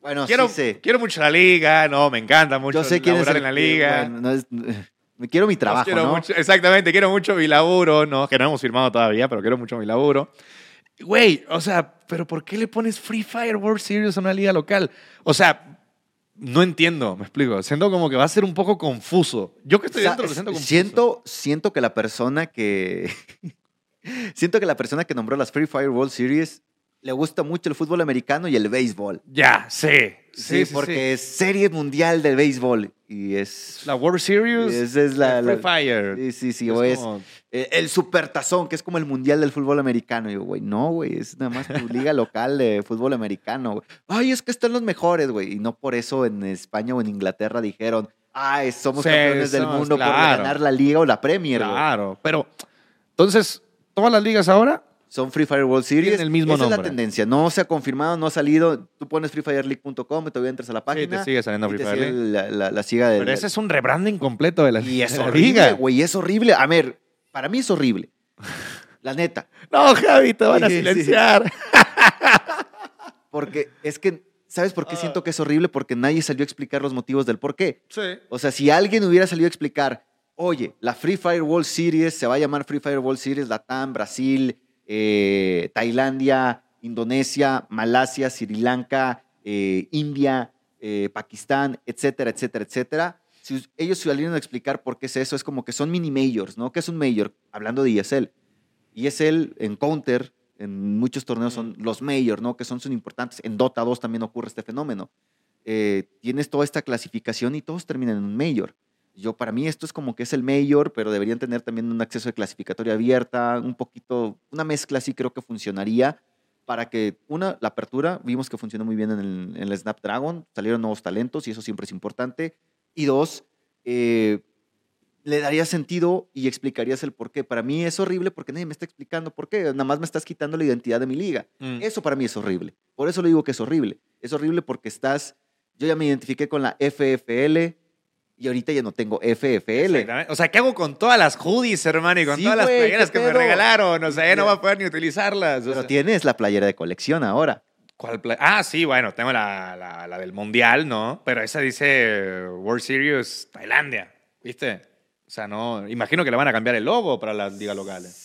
Bueno, quiero, sí sé. quiero mucho la liga, no, me encanta mucho Yo sé quién es el en la liga. bueno, no es- me quiero mi trabajo, quiero ¿no? mucho- exactamente, quiero mucho mi laburo, ¿no? Que no hemos firmado todavía, pero quiero mucho mi laburo. Güey, o sea, ¿pero por qué le pones Free Fire World Series a una liga local? O sea, no entiendo, me explico. Siento como que va a ser un poco confuso. Yo que estoy Sa- dentro lo siento confuso. siento, siento que la persona que. Siento que la persona que nombró las Free Fire World Series le gusta mucho el fútbol americano y el béisbol. Ya, sí. Sí, Sí, porque sí. es serie mundial del béisbol. Y es. La World Series. Esa es la- Free la- Fire. Sí, sí, sí. Es o es como- el supertazón, que es como el mundial del fútbol americano. Y yo, güey, no, güey, es nada más tu liga local de fútbol americano. güey. Ay, es que están los mejores, güey. Y no por eso en España o en Inglaterra dijeron, ay, somos Sí, campeones del mundo por claro. ganar la liga o la Premier, güey. Claro, pero entonces, todas las ligas ahora Son Free Fire World Series. Tienen el mismo Esa es la tendencia. No se ha confirmado, no ha salido. Tú pones freefireleague.com y todavía entras a la página. te sigue saliendo y Free Fire sigue La, la- la siga de Pero ese es un rebranding completo de la, Y es horrible, liga. güey, es horrible. A ver, para mí es horrible. La neta. No, Javi, te van a Sí, sí. silenciar. Porque es que, ¿sabes por qué Ah. siento que es horrible? Porque nadie salió a explicar los motivos del por qué. Sí. O sea, si alguien hubiera salido a explicar, Oye, la Free Fire World Series se va a llamar Free Fire World Series Latam, Brasil, eh, Tailandia, Indonesia, Malasia, Sri Lanka, eh, India, eh, Pakistán, etcétera, etcétera, etcétera. Si ellos se salieron a explicar por qué es eso, es como que son mini majors, ¿no? ¿Qué es un major? Hablando de ESL. ESL en Counter, en muchos torneos son los majors, ¿no? Que son, son importantes. En Dota 2 también ocurre este fenómeno. Eh, tienes toda esta clasificación y todos terminan en un major. Yo, para mí, esto es como que es el mayor, pero deberían tener también un acceso de clasificatoria abierta, un poquito, una mezcla así creo que funcionaría para que, una, la apertura, vimos que funcionó muy bien en el, en el Snapdragon, salieron nuevos talentos y eso siempre es importante. Y dos, eh, le daría sentido y explicarías el por qué. Para mí es horrible porque nadie me está explicando por qué, nada más me estás quitando la identidad de mi liga. Mm. Eso para mí es horrible. Por eso le digo que es horrible. Es horrible porque estás, yo ya me identifiqué con la FFL y ahorita ya no tengo FFL. O sea, ¿qué hago con todas las hoodies, hermano? Y con Sí, todas las playeras ¿qué que me regalaron. O sea, ya no voy a poder ni utilizarlas. o Pero sea. tienes la playera de colección ahora. ¿Cuál Ah, sí, bueno, tengo la, la- la del Mundial, ¿no? Pero esa dice World Series Tailandia, ¿viste? O sea, no. Imagino que le van a cambiar el logo para las ligas locales.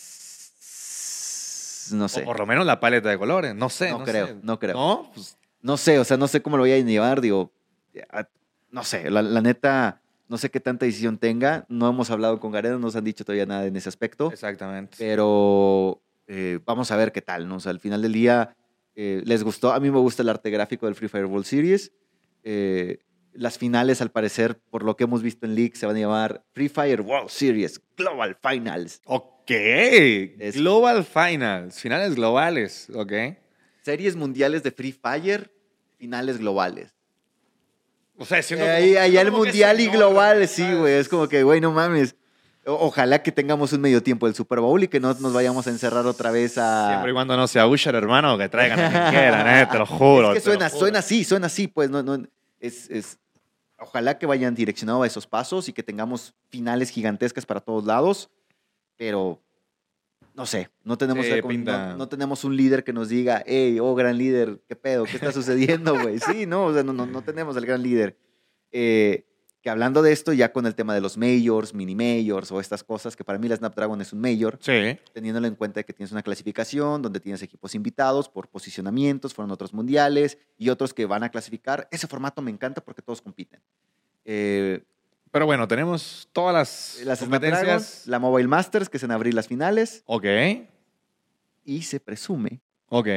No O sé. por lo menos la paleta de colores. No sé. No No, creo, sé. no creo. ¿No? Pues, No sé, o sea, no sé cómo lo voy a llevar, digo, no sé, la, la neta, no sé qué tanta decisión tenga. No hemos hablado con Gareda, no nos han dicho todavía nada en ese aspecto. exactamente. pero eh, vamos a ver qué tal, ¿no? O sea, al final del día eh, les gustó, a mí me gusta el arte gráfico del Free Fire World Series. Eh, las finales, al parecer, por lo que hemos visto en League, se van a llamar Free Fire World Series Global Finals. Ok. Es- Global Finals. Finales globales. Ok. Series mundiales de Free Fire, finales globales. O sea, siendo Eh, como- ahí, allá el mundial y global, sí, güey. Es como que, güey, no mames. O- ojalá que tengamos un medio tiempo del Super Bowl y que no nos vayamos a encerrar otra vez a. Siempre y cuando no sea Usher, hermano, que traigan a quien quieran, eh, te lo juro. Es que suena, juro. suena así, suena así, pues no, no, es, es- ojalá que vayan direccionados a esos pasos y que tengamos finales gigantescas para todos lados, pero no sé, no tenemos, Sí, no, no tenemos un líder que nos diga, hey, oh, gran líder, ¿qué pedo? ¿Qué está sucediendo, güey? Sí, no, o sea, no, no, no tenemos el gran líder. Eh, que hablando de esto, ya con el tema de los majors, mini majors o estas cosas, que para mí la Snapdragon es un major, Sí. teniéndolo en cuenta que tienes una clasificación donde tienes equipos invitados por posicionamientos, fueron otros mundiales y otros que van a clasificar. Ese formato me encanta porque todos compiten. Eh, Pero bueno, tenemos todas las, las Snapdragon, competencias. la Mobile Masters, que es en abril las finales, Ok, y se presume, ok.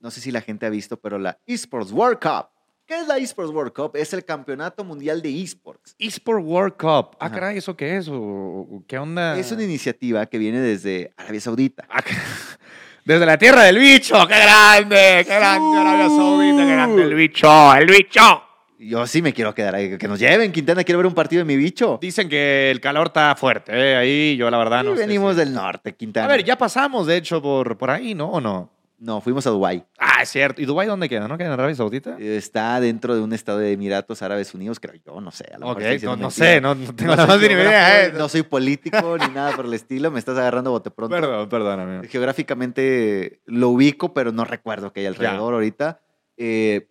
no sé si la gente ha visto, pero la Esports World Cup. ¿Qué es la Esports World Cup? Es el campeonato mundial de esports. eSport World Cup. Ah, Ajá. caray, ¿eso qué es? ¿O- ¿Qué onda? Es una iniciativa que viene desde Arabia Saudita. Ah, Desde la tierra del bicho. ¡Qué grande! ¡Qué grande Arabia Saudita! ¡Qué grande el bicho! ¡El bicho! Yo sí me quiero quedar ahí, que nos lleven. Quintana, quiero ver un partido de mi bicho. Dicen que el calor está fuerte. ¿eh? Ahí yo la verdad no Y sé venimos si- del norte, Quintana. A ver, ya pasamos, de hecho, por, por ahí, ¿no? ¿O no? No, fuimos a Dubái. Ah, es cierto. ¿Y Dubái dónde queda? ¿No queda en Arabia Saudita? Está dentro de un estado de Emiratos Árabes Unidos, creo yo, no sé. A lo no, no sé, no, no tengo No más mínima idea. ¿eh? No soy político ni nada por el estilo, me estás agarrando bote pronto. Perdón, perdóname. Geográficamente lo ubico, pero no recuerdo que hay alrededor ahorita. Eh,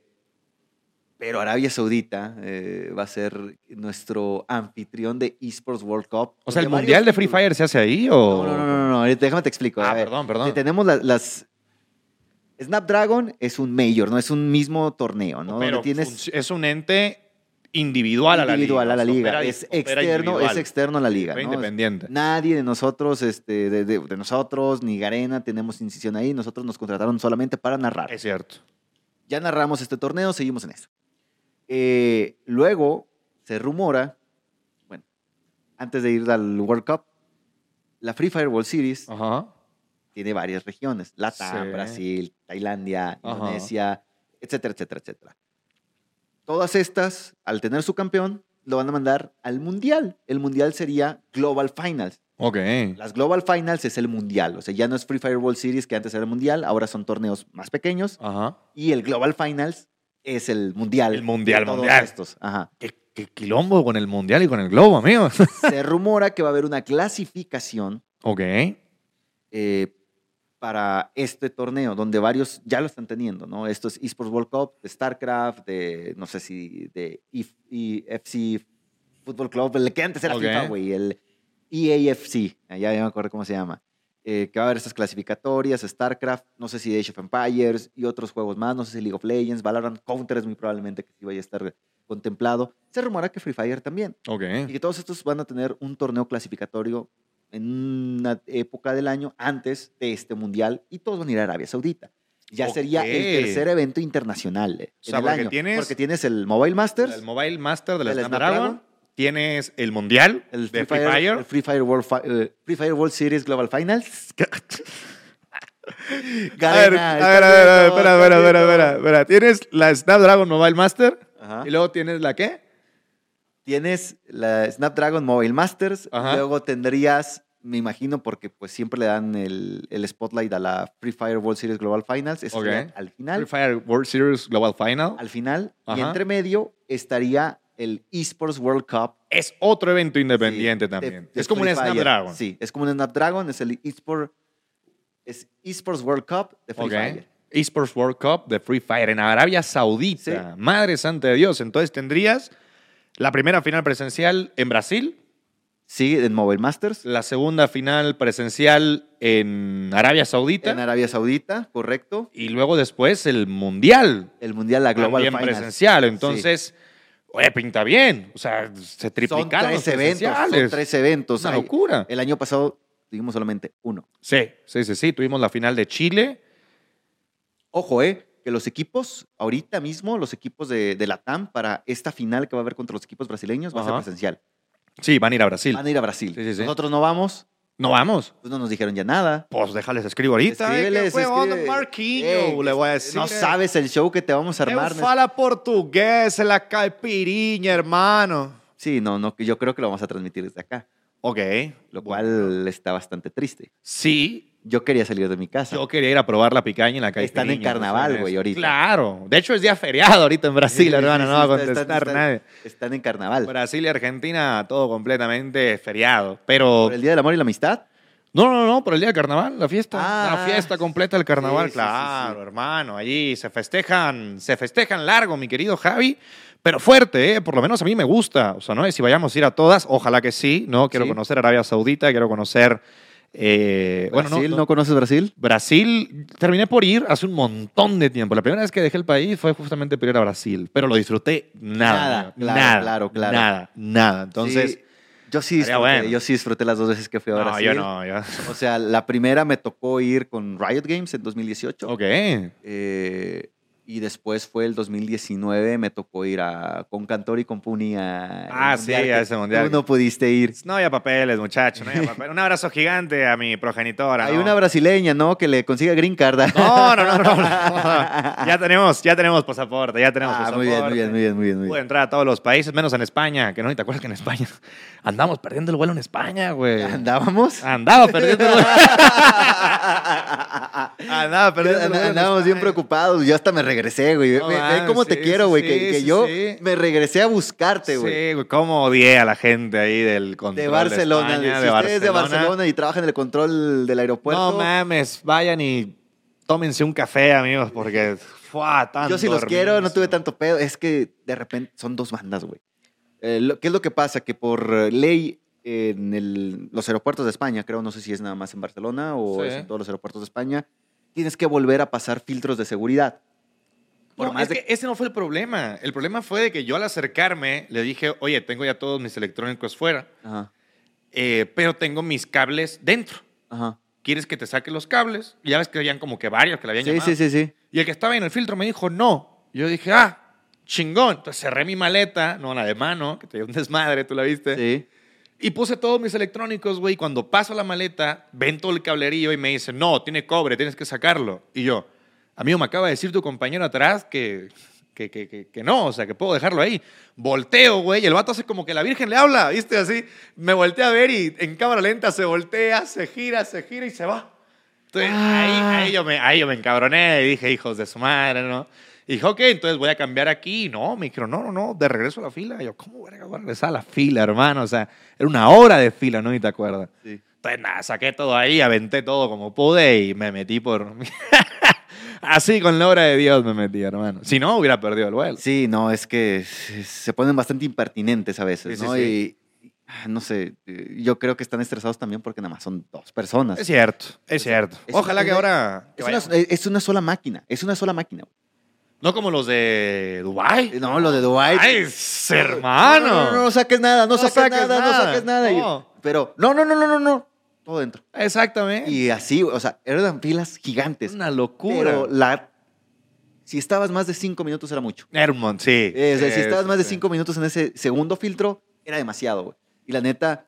pero Arabia Saudita eh, va a ser nuestro anfitrión de Esports World Cup. O sea, ¿el mundial de Free Fire se hace ahí o...? No, no, no, no, déjame te explico. Ah, A ver, perdón, perdón. Tenemos la- las... Snapdragon es un major, no es un mismo torneo, ¿no? Pero tienes es un ente individual a la liga. individual a la liga. es externo, es externo a la liga. ¿no? independiente. Nadie de nosotros, este, de, de- de nosotros, ni Garena, tenemos incisión ahí. Nosotros nos contrataron solamente para narrar. Es cierto. Ya narramos este torneo, seguimos en eso. Eh, luego se rumora, bueno, antes de ir al World Cup, la Free Fire World Series Ajá. tiene varias regiones: Latam, Sí. Brasil, Tailandia, Ajá. Indonesia, etcétera, etcétera, etcétera. Todas estas, al tener su campeón, lo van a mandar al Mundial. El Mundial sería Global Finals. Ok. Las Global Finals es el Mundial. O sea, ya no es Free Fire World Series, que antes era el Mundial, ahora son torneos más pequeños. Ajá. Y el Global Finals es el Mundial. El Mundial, todos Mundial. estos. Ajá. ¿Qué, qué quilombo con el mundial y con el globo, amigo. Se rumora que va a haber una clasificación ok. eh, para este torneo, donde varios ya lo están teniendo, ¿no? Esto es Esports World Cup, de StarCraft, de, no sé si, de IF- y FC Football Club, el que antes era Ok. FIFA, güey, el EAFC, ya, ya me acuerdo cómo se llama, eh, que va a haber estas clasificatorias, StarCraft, no sé si Age of Empires y otros juegos más, no sé si League of Legends, Valorant, Counter es muy probablemente que sí vaya a estar contemplado. Se rumora que Free Fire también. Ok. Y que todos estos van a tener un torneo clasificatorio en una época del año antes de este mundial y todos van a ir a Arabia Saudita. Ya sería el tercer evento internacional eh, O sea, en el porque año. tienes- porque tienes el Mobile Masters, El Mobile Master de la Snapdragon. Tienes el Mundial el de Free Free Fire. el Free Fire World, eh, Free Fire World Series Global Finals. A ver, Garena, a ver, a ver, a ver, espera, espera, espera, espera, espera. Tienes la Snapdragon Mobile Master Ajá. y luego tienes la qué? Tienes la Snapdragon Mobile Masters, Ajá. luego tendrías, me imagino, porque pues siempre le dan el, el spotlight a la Free Fire World Series Global Finals, eso Ok. sería al Free final, Fire World Series Global Final. al final, y entre medio estaría el Esports World Cup. Es otro evento independiente sí, de- también. de es como un. Snapdragon. Sí, es como un Snapdragon, es el Esport, es Esports World Cup de Free Ok. Fire. Esports World Cup de Free Fire en Arabia Saudita. Madre santa de Dios. Entonces tendrías la primera final presencial en Brasil, Sí, en Mobile Masters, la segunda final presencial en Arabia Saudita en Arabia Saudita, correcto. y luego después el Mundial El Mundial, la Global también Finals. presencial. Sí. Oye, pinta bien. O sea, se Son triplicaron los tres eventos, son tres eventos. Una locura. El año pasado tuvimos solamente uno. Sí, sí, sí, sí. Tuvimos la final de Chile. Ojo, eh, que los equipos, ahorita mismo, los equipos de, de la TAM, para esta final que va a haber contra los equipos brasileños, va a ser presencial. Sí, van a ir a Brasil. Van a ir a Brasil. Sí, sí, sí. Nosotros no vamos, No vamos. pues no nos dijeron ya nada. Pues déjales escribo ahorita. Escríbeles, ¿Qué onda? Ey, le voy a decir. No sabes el show que te vamos a armar. ¿no? fala portugués, la caipirinha, hermano. Sí, no, no, yo creo que lo vamos a transmitir desde acá, Ok. lo cual está bastante triste. Sí, Yo quería salir de mi casa. yo quería ir a probar la picaña y la caipirinha. Están en carnaval, güey, ahorita. Claro. De hecho, es día feriado ahorita en Brasil, hermano. no va a contestar está- nadie. Están en carnaval. Brasil y Argentina, todo completamente feriado. Pero. ¿Por el Día del Amor y la Amistad? No, no, no, por el día del carnaval, la fiesta. Ah, la fiesta completa del carnaval, sí, sí, sí, claro, sí. hermano. Allí se festejan, se festejan largo, mi querido Javi. Pero fuerte, ¿eh? por lo menos a mí me gusta. O sea, no es si vayamos a ir a todas, ojalá que sí, ¿no? Quiero conocer Arabia Saudita, quiero conocer. Eh, bueno, Brasil, no, ¿no conoces Brasil? Brasil, terminé por ir hace un montón de tiempo. La primera vez que dejé el país fue justamente por ir a Brasil, pero lo disfruté nada. Nada, claro, nada, claro, claro. Nada, nada. Entonces, Sí, yo sí disfruté, bueno. yo sí disfruté las dos veces que fui a no, Brasil. yo no, yo. O sea, la primera me tocó ir con Riot Games en 2018. Ok. eh, y después fue el 2019, me tocó ir a, con Cantor y con Puni a... Ah, sí, a ese mundial. Tú no pudiste ir. No había papeles, muchacho, no había papeles. Un abrazo gigante a mi progenitora. Hay ¿no? una brasileña, ¿no? Que le consiga green card. No, no, no, no, no. Ya tenemos, ya tenemos pasaporte, ya tenemos Ah, pasaporte. muy bien, muy bien, muy bien, muy bien. Pude entrar a todos los países, menos en España, que no, ¿y te acuerdas que en España andamos perdiendo el vuelo en España, güey? ¿Andábamos? Andaba perdiendo el vuelo. Andaba perdiendo el vuelo Andábamos bien preocupados. Yo hasta me regresé, güey. Ve, No ve- ve mames, cómo te quiero, güey. que sí, que sí, yo me regresé a buscarte, güey. Sí, güey, cómo odié a la gente ahí del control de Barcelona. España, si de usted es de Barcelona. Y trabaja en el control del aeropuerto, No mames, vayan y tómense un café, amigos, porque ¡fua! tanto yo sí los quiero, no tuve tanto pedo. Es que de repente son dos bandas, güey. Eh, ¿Qué es lo que pasa? Que por eh, ley en el- los aeropuertos de España, creo, no sé si es nada más en Barcelona o Sí. es en todos los aeropuertos de España, tienes que volver a pasar filtros de seguridad. Por No, más es de- que ese no fue el problema. El problema fue de que yo al acercarme le dije, oye, tengo ya todos mis electrónicos fuera, Ajá, eh, pero tengo mis cables dentro. ajá. ¿Quieres que te saque los cables? Y ya ves que habían como que varios que le habían Sí, llamado. sí, sí, sí. Y el que estaba en el filtro me dijo, no. Y yo dije, ah, chingón. Entonces cerré mi maleta, no la de mano, que te dio un desmadre, tú la viste. Sí. Y puse todos mis electrónicos, güey. Cuando paso la maleta, ven todo el cablerío y me dice, no, tiene cobre, tienes que sacarlo. Y yo, amigo, me acaba de decir tu compañero atrás que, que, que, que, no, o sea, que puedo dejarlo ahí. Volteo, güey, y el vato hace como que la Virgen le habla, ¿viste? Así, me volteé a ver y en cámara lenta se voltea, se gira, se gira y se va. Entonces, Ah. ahí, ahí, yo me, ahí yo me encabroné y dije, hijos de su madre, ¿no? Y dije, ok, entonces voy a cambiar aquí. Y No, me dijeron, no, no, no, de regreso a la fila. Y yo, ¿cómo verga voy a regresar a la fila, hermano? O sea, era una hora de fila, ¿no? Y te acuerdas. Sí. Entonces, nada, saqué todo ahí, aventé todo como pude y me metí por... Así, con la obra de Dios me metí, hermano. Si no, hubiera perdido el vuelo. Sí, no, es que se ponen bastante impertinentes a veces, Sí, ¿no? sí. Y no sé, eh, yo creo que están estresados también porque nada más son dos personas. Es cierto, es cierto. es Ojalá que ahora... Es una, es una sola máquina, es una sola máquina. No como los de Dubai. No, lo de Dubai. Ay, hermano. No, no, no, no saques nada, no, No saques, saques nada, no saques nada. No. pero, no, no, no, no, no, no. Todo dentro. Exactamente. Y así, o sea, eran filas gigantes. es una locura. Pero la, si estabas más de cinco minutos era mucho. Hermon, sí. Si estabas más de cinco minutos en ese segundo filtro, era demasiado, güey. Y la neta,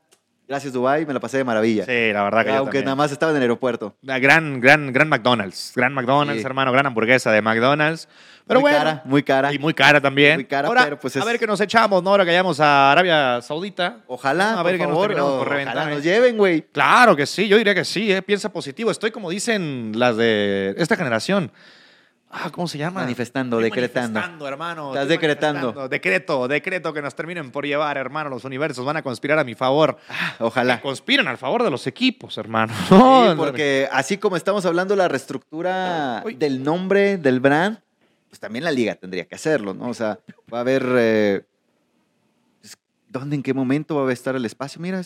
gracias Dubai, me la pasé de maravilla. Sí, la verdad que Aunque nada más estaba en el aeropuerto. Gran, gran, gran McDonald's. Gran McDonald's, Sí. hermano. Gran hamburguesa de McDonald's. Pero muy bueno. cara, muy cara. Y muy cara también. Muy cara, Ahora, pero pues A ver qué nos echamos, ¿no? Ahora que vayamos a Arabia Saudita. Ojalá, A ver por qué nos favor, terminamos por ojalá nos lleven, güey. Claro que sí, yo diría que sí, ¿eh? piensa positivo. Estoy como dicen las de esta generación. Ah, ¿cómo se llama? Manifestando, Estoy decretando. manifestando, hermano. Estás estoy decretando. Decreto, decreto que nos terminen por llevar, hermano. Los universos van a conspirar a mi favor. Ojalá. Conspiran al favor de los equipos, hermano. Sí, No, porque así como estamos hablando de la reestructura Uy. del nombre del brand, pues también la liga tendría que hacerlo, ¿no? O sea, va a haber... eh, pues, ¿Dónde, en qué momento va a estar el espacio? Mira,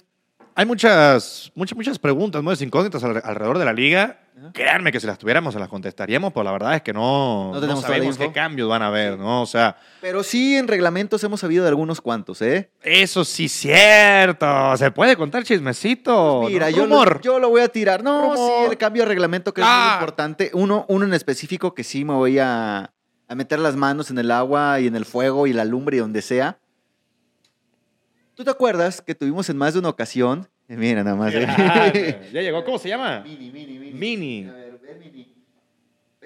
Hay muchas, muchas, muchas preguntas, muchas incógnitas al- alrededor de la liga. Créanme que si las tuviéramos se las contestaríamos, pero la verdad es que no, No no, sabemos qué cambios van a haber, ¿no? O sea, pero sí en reglamentos hemos sabido de algunos cuantos, ¿eh? eso sí cierto. ¿Se puede contar chismecito? Pues Mira, ¿no? yo lo, yo lo voy a tirar. No, Rumor. sí, el cambio de reglamento que es muy Ah. importante. Uno, uno en específico que sí me voy a, a meter las manos en el agua y en el fuego y la lumbre y donde sea. ¿Tú te acuerdas que tuvimos en más de una ocasión? Eh, Mira, nada más. ¿eh? Ah, ya llegó, ¿cómo se llama? Mini, mini, mini. Mini. A ver, ven, mini.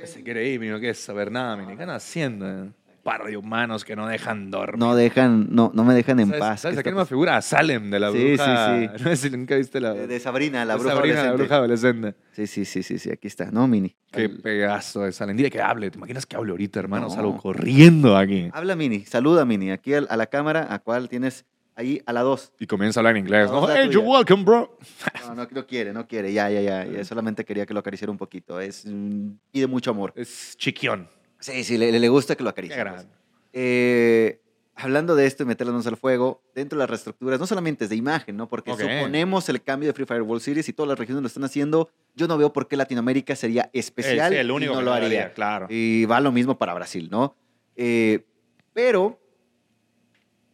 Se quiere ir, mira, no quiere saber nada, mini. ¿Qué están haciendo? eh? Par de humanos que no dejan dormir. No dejan, no, no me dejan en ¿Sabes, paz. ¿Sabes ¿Qué a quién está me figura? A Salem, de la Sí, bruja. sí, sí. No sé si nunca viste la... De, Sabrina, la de bruja Sabrina, la adolescente. bruja adolescente. Sí, sí, sí, sí, sí, aquí está. No, Mini. Qué Al- pedazo de Salem. Dile que hable. ¿Te imaginas que hable ahorita, hermano? No. Salgo corriendo aquí. Habla, Mini. Saluda, Mini. Aquí a la cámara, a cual tienes ahí a la dos. Y comienza a hablar en inglés, es Hey, you're welcome, bro. No, no, no quiere, no quiere. Ya, ya, ya. ya. Solamente quería que lo acariciara un poquito. Es, mm, pide mucho amor. Es chiquión. Sí, sí, le, le gusta que lo acaricie. pues. Eh, hablando de esto y meternos al fuego, dentro de las reestructuras, no solamente es de imagen, ¿no? Porque Ok. suponemos el cambio de Free Fire World Series y todas las regiones lo están haciendo. Yo no veo por qué Latinoamérica sería especial sí, el único y no que lo lo haría. haría, claro. Y va lo mismo para Brasil, ¿no? Eh, pero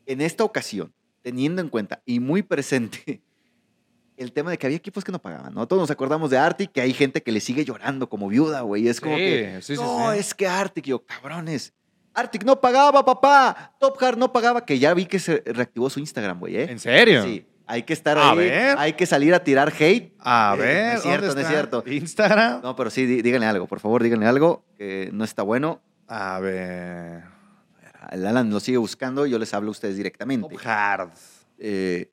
en esta ocasión, teniendo en cuenta y muy presente el tema de que había equipos que no pagaban, ¿no? Todos nos acordamos de Arctic, que hay gente que le sigue llorando como viuda, güey. Es como Sí, que, sí, sí, no, sí. es que Arctic, yo, cabrones. Arctic no pagaba, papá. Top Hard no pagaba, que ya vi que se reactivó su Instagram, güey, ¿eh? ¿En serio? Sí, hay que estar A ahí, ver. hay que salir a tirar hate. A Eh, ver, no es cierto, ¿dónde no es cierto. Instagram. No, pero sí, dí- díganle algo, por favor, díganle algo, que no está bueno. A ver. Alan lo sigue buscando, yo les hablo a ustedes directamente. Top Hard. Eh,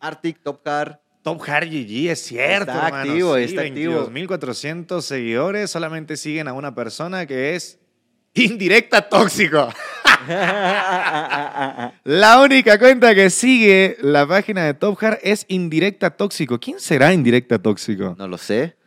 Arctic, Top Car, Top Hard GG, es cierto, Está activo, Sí, está activo. 22.400 seguidores solamente siguen a una persona que es indirecta tóxico. La única cuenta que sigue la página de Top Hard es indirecta tóxico. ¿Quién será indirecta tóxico? no lo sé.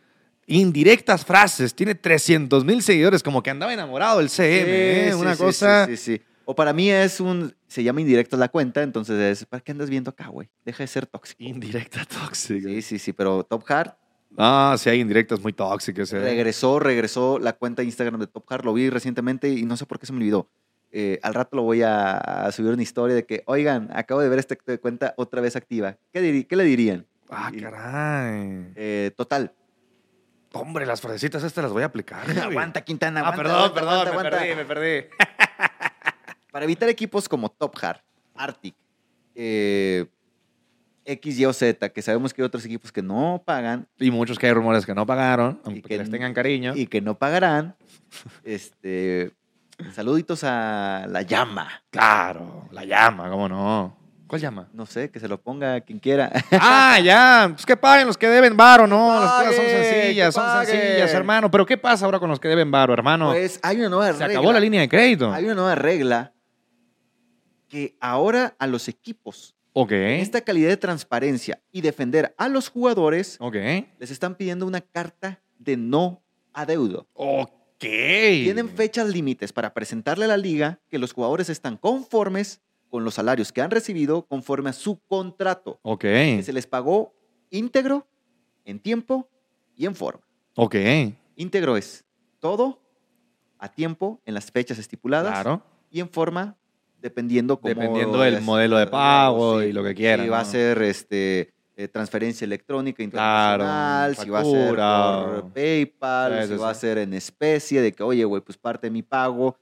Indirectas frases. Tiene 300 mil seguidores, como que andaba enamorado del CM. ¿eh? Sí, Una sí, cosa. Sí, sí, sí. O para mí es un. Se llama indirecto la cuenta, entonces es. ¿Para qué andas viendo acá, güey? Deja de ser tóxico. Indirecta tóxica. Sí, sí, sí, pero Top Hard Ah, sí, hay indirectas muy tóxicas. ¿eh? regresó, regresó la cuenta de Instagram de Top Hard. Lo vi recientemente y no sé por qué se me olvidó. Eh, al rato lo voy a, a subir una historia de que, oigan, acabo de ver esta cuenta otra vez activa. ¿Qué, le dirían? Ah, caray. eh, total. Hombre, las frasecitas estas las voy a aplicar. aguanta, Quintana, Ah, perdón, aguanta, perdón, aguanta, me aguanta. perdí, me perdí. Para evitar equipos como Top Hard, Arctic, eh, X, Y o Z, que sabemos que hay otros equipos que no pagan Y muchos que hay rumores que no pagaron, aunque que les tengan cariño. y que no pagarán, este, saluditos a la llama. Claro, la llama, ¿cómo no? ¿Cuál llama? No sé, que se lo ponga quien quiera. ah, ya, pues que paguen los que deben varo, ¿no? Las cosas son sencillas, son sencillas, hermano. Pero ¿qué pasa ahora con los que deben varo, hermano? Pues hay una nueva Se regla. acabó la línea de crédito. Hay una nueva regla que ahora a los equipos, Ok, en esta calidad de transparencia y defender a los jugadores, ok. les están pidiendo una carta de no adeudo. Ok. Tienen fechas límites para presentarle a la liga que los jugadores están conformes con los salarios que han recibido conforme a su contrato, Ok. que se les pagó íntegro, en tiempo y en forma. Ok. Íntegro es todo a tiempo, en las fechas estipuladas, Claro. y en forma, dependiendo cómo Dependiendo del es- modelo de pago y lo que quieran, Si va a ser este, eh, transferencia electrónica Claro, internacional, si va a ser por o- PayPal, Sí, si sí, va a sí. ser en especie, de que, oye, güey, pues parte de mi pago,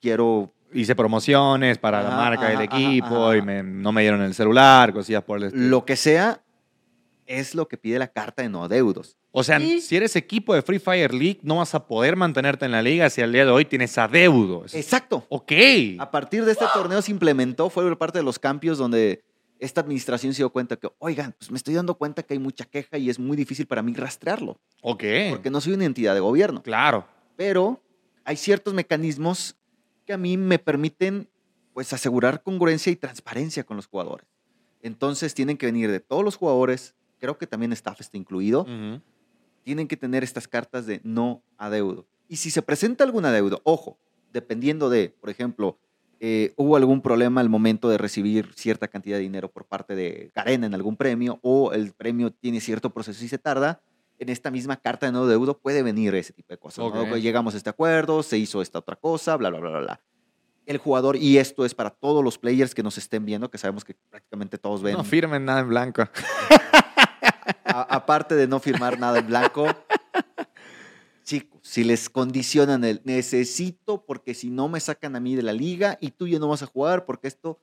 quiero Hice promociones para la Ajá, marca del ajá, equipo ajá. y me- no me dieron el celular, cosillas por el estilo. lo que sea, es lo que pide la carta de no adeudos. O sea, Y- si eres equipo de Free Fire League, no vas a poder mantenerte en la liga si al día de hoy tienes adeudos. Exacto. Ok. A partir de este torneo se implementó, fue por parte de los cambios donde esta administración se dio cuenta que, oigan, pues me estoy dando cuenta que hay mucha queja y es muy difícil para mí rastrearlo, Ok. porque no soy una entidad de gobierno. Claro. Pero hay ciertos mecanismos que a mí me permiten pues asegurar congruencia y transparencia con los jugadores. Entonces tienen que venir de todos los jugadores, creo que también staff está incluido, tienen que tener estas cartas de no adeudo. Y si se presenta algún adeudo, ojo, dependiendo de, por ejemplo, eh, hubo algún problema al momento de recibir cierta cantidad de dinero por parte de Carena en algún premio, o el premio tiene cierto proceso y se tarda, en esta misma carta de no adeudo puede venir ese tipo de cosas. ¿no? Ok. Llegamos a este acuerdo, se hizo esta otra cosa, bla, bla, bla, bla, bla. El jugador, y esto es para todos los players que nos estén viendo, que sabemos que prácticamente todos ven No firmen nada en blanco. a- aparte de no firmar nada en blanco, chicos, si les condicionan el necesito porque si no me sacan a mí de la liga y tú ya no vas a jugar porque esto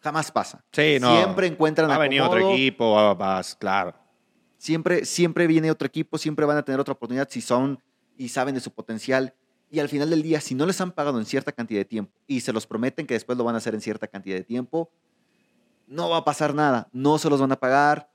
jamás pasa. Sí, no. Siempre encuentran Ha venido otro acomodo, equipo, va- vas, claro. Siempre, siempre viene otro equipo, siempre van a tener otra oportunidad si son y saben de su potencial. Y al final del día, si no les han pagado en cierta cantidad de tiempo y se los prometen que después lo van a hacer en cierta cantidad de tiempo, no va a pasar nada. No se los van a pagar.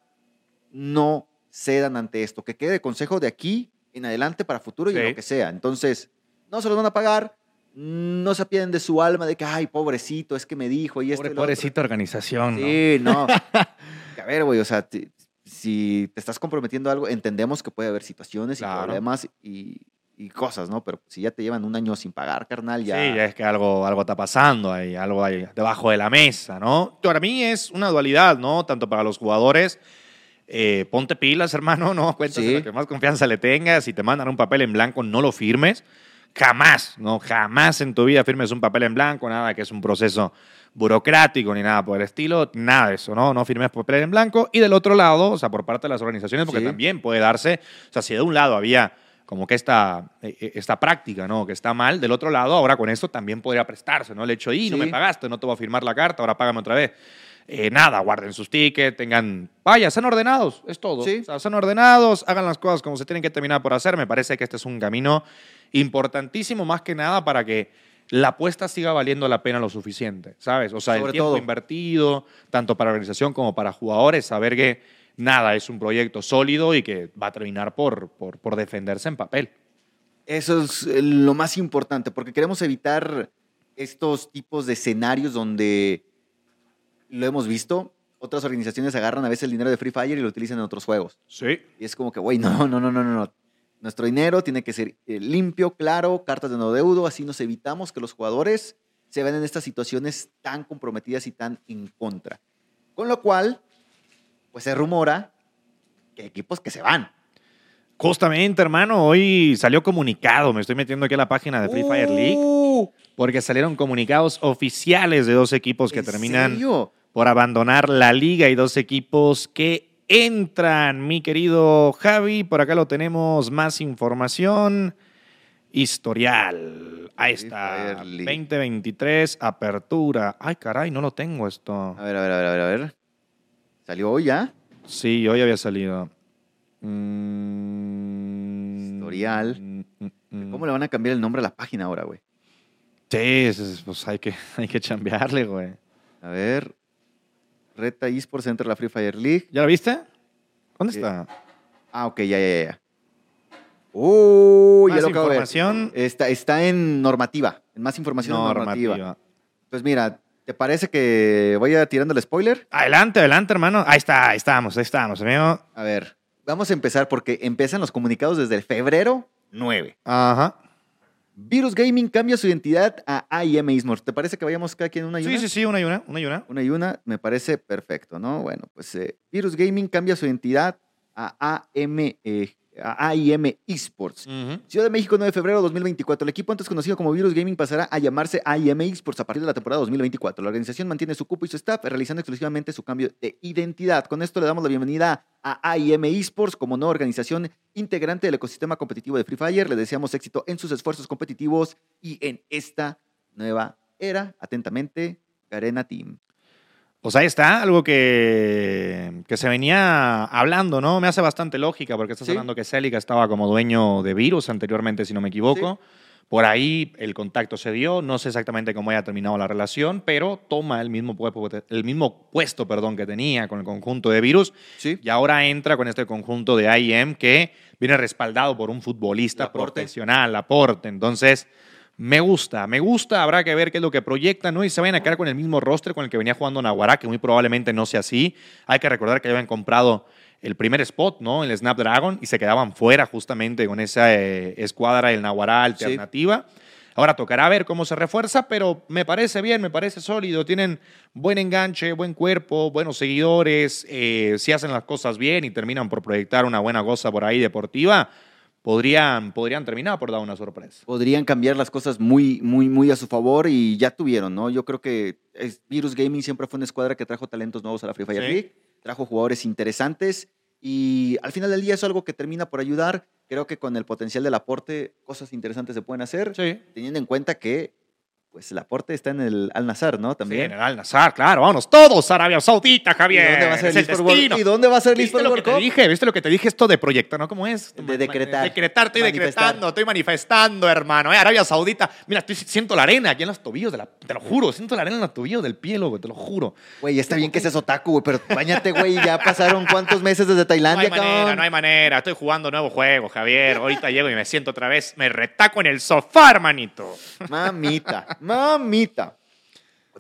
No cedan ante esto. Que quede de consejo de aquí en adelante para futuro y lo que sea. Entonces, no se los van a pagar. No se apiaden de su alma de que, ay, pobrecito, es que me dijo y Pobre, otro". pobrecita organización. Sí, no. A ver, güey, o sea, si te estás comprometiendo a algo, entendemos que puede haber situaciones y Claro. problemas y, y cosas, ¿no? Pero si ya te llevan un año sin pagar, carnal, ya. Sí, ya es que algo, algo está pasando ahí, algo hay debajo de la mesa, ¿no? Para mí es una dualidad, ¿no? Tanto para los jugadores, eh, ponte pilas, hermano, ¿no? Cuentas Sí. lo que más confianza le tengas. Si te mandan un papel en blanco, no lo firmes. Jamás, ¿no? Jamás en tu vida firmes un papel en blanco, nada que es un proceso burocrático ni nada por el estilo, nada de eso, ¿no? No firmes papel en blanco. Y del otro lado, o sea, por parte de las organizaciones, porque Sí. también puede darse, o sea, si de un lado había como que esta, eh, eh, esta práctica, ¿no? Que está mal, del otro lado, ahora con esto también podría prestarse, ¿no? El hecho, y no Sí. me pagaste, no te voy a firmar la carta, ahora págame otra vez. Eh, nada, guarden sus tickets, tengan, vaya, sean ordenados, es todo. Sí. O sea, sean ordenados, hagan las cosas como se tienen que terminar por hacer. Me parece que este es un camino importantísimo más que nada para que la apuesta siga valiendo la pena lo suficiente, ¿sabes? O sea, el tiempo todo. invertido, tanto para organización como para jugadores, saber que nada, es un proyecto sólido y que va a terminar por, por, por defenderse en papel. Eso es eh, lo más importante, porque queremos evitar estos tipos de escenarios donde lo hemos visto. Otras organizaciones agarran a veces el dinero de Free Fire y lo utilizan en otros juegos. Sí. Y es como que, güey, no, no, no, no, no. Nuestro dinero tiene que ser eh, limpio, claro, cartas de no deudo, así nos evitamos que los jugadores se vean en estas situaciones tan comprometidas y tan en contra. Con lo cual, pues se rumora que hay equipos que se van. Justamente, hermano, hoy salió comunicado, me estoy metiendo aquí a la página de Free Fire League, Uh, porque salieron comunicados oficiales de dos equipos que ¿en terminan serio? por abandonar la liga y dos equipos que entran, mi querido Javi. Por acá lo tenemos, más información. Historial. Ahí está. Fire League. 2023, apertura. Ay, caray, no lo tengo esto. A ver, a ver, a ver, a ver, a ver. ¿Salió hoy ya? Sí, hoy había salido. Mm, Historial. mm, mm. ¿Cómo le van a cambiar el nombre a la página ahora, güey? Sí, es- es- pues hay que, hay que chambearle, güey. A ver. Reta eSports entra a la Free Fire League. ¿Ya lo viste? ¿Dónde Sí. está? Ah, ok, ya, ya, ya. Uh, ya Más lo acabo de ver. información. Está, está en normativa, en más información en normativa. Normativa. Pues mira, ¿te parece que voy a tirando el spoiler? Adelante, adelante, hermano. Ahí está, ahí estamos, ahí estamos, amigo. A ver, vamos a empezar porque empiezan los comunicados desde el febrero 9. Ajá. Virus Gaming cambia su identidad a AIM Esports. ¿Te parece que vayamos cada quien una y una? Sí, sí, sí, una y una, una y una. Una y una, me parece perfecto, ¿no? Bueno, pues eh, Virus Gaming cambia su identidad a AM, eh, a AIM Esports. Ciudad de México, 9 de febrero de 2024. El equipo antes conocido como Virus Gaming pasará a llamarse AIM Esports a partir de la temporada 2024. La organización mantiene su cupo y su staff, realizando exclusivamente su cambio de identidad. Con esto le damos la bienvenida a AIM Esports como nueva organización integrante del ecosistema competitivo de Free Fire. Le deseamos éxito en sus esfuerzos competitivos y en esta nueva era. Atentamente, Garena Team. Pues ahí está, algo que, que se venía hablando, ¿no? Me hace bastante lógica porque estás Sí. hablando que Celica estaba como dueño de Virus anteriormente, si no me equivoco. Por ahí el contacto se dio, no sé exactamente cómo haya terminado la relación, pero toma el mismo, puesto- el mismo puesto perdón, que tenía con el conjunto de Virus Sí. y ahora entra con este conjunto de IEM que viene respaldado por un futbolista profesional, Laporte. Entonces, me gusta, me gusta. Habrá que ver qué es lo que proyectan, ¿no? Y se vayan a quedar con el mismo roster con el que venía jugando Naguará, que muy probablemente no sea así. Hay que recordar que ya habían comprado el primer spot, ¿no? El Snapdragon, y se quedaban fuera justamente con esa eh, escuadra del Naguará alternativa. Ahora tocará ver cómo se refuerza, pero me parece bien, me parece sólido. Tienen buen enganche, buen cuerpo, buenos seguidores. eh, si hacen las cosas bien y terminan por proyectar una buena cosa por ahí deportiva, podrían, podrían terminar por dar una sorpresa. podrían cambiar las cosas muy, muy, muy a su favor y ya tuvieron, ¿no? Yo creo que es- Virus Gaming siempre fue una escuadra que trajo talentos nuevos a la Free Fire Sí. League, trajo jugadores interesantes y al final del día es algo que termina por ayudar. Creo que con el potencial del aporte, cosas interesantes se pueden hacer, Sí. teniendo en cuenta que pues el aporte está en el Al Nazar, ¿no? También. En el Al Nazar, claro, vámonos todos Arabia Saudita, ¿Y Javier. dónde va a ser Es el el World-. ¿Y dónde va a ser el ¿Viste lo que te dije? ¿Viste lo que te dije? Esto de proyecto, ¿no? ¿Cómo es? De decretar. Decretar, estoy Manifestar. decretando, estoy manifestando, hermano. Eh, Arabia Saudita. Mira, estoy, siento la arena aquí en los tobillos, de la, te lo juro. Siento la arena en los tobillos del pie, güey, te lo juro. Güey, está bien que seas otaku, güey, pero bañate, güey, ya pasaron cuántos meses desde No hay Tailandia, manera, cabrón? no hay manera. Estoy jugando nuevo juego, Javier. Ahorita llego y me siento otra vez. Me retaco en el sofá, hermanito. Mamita, mamita.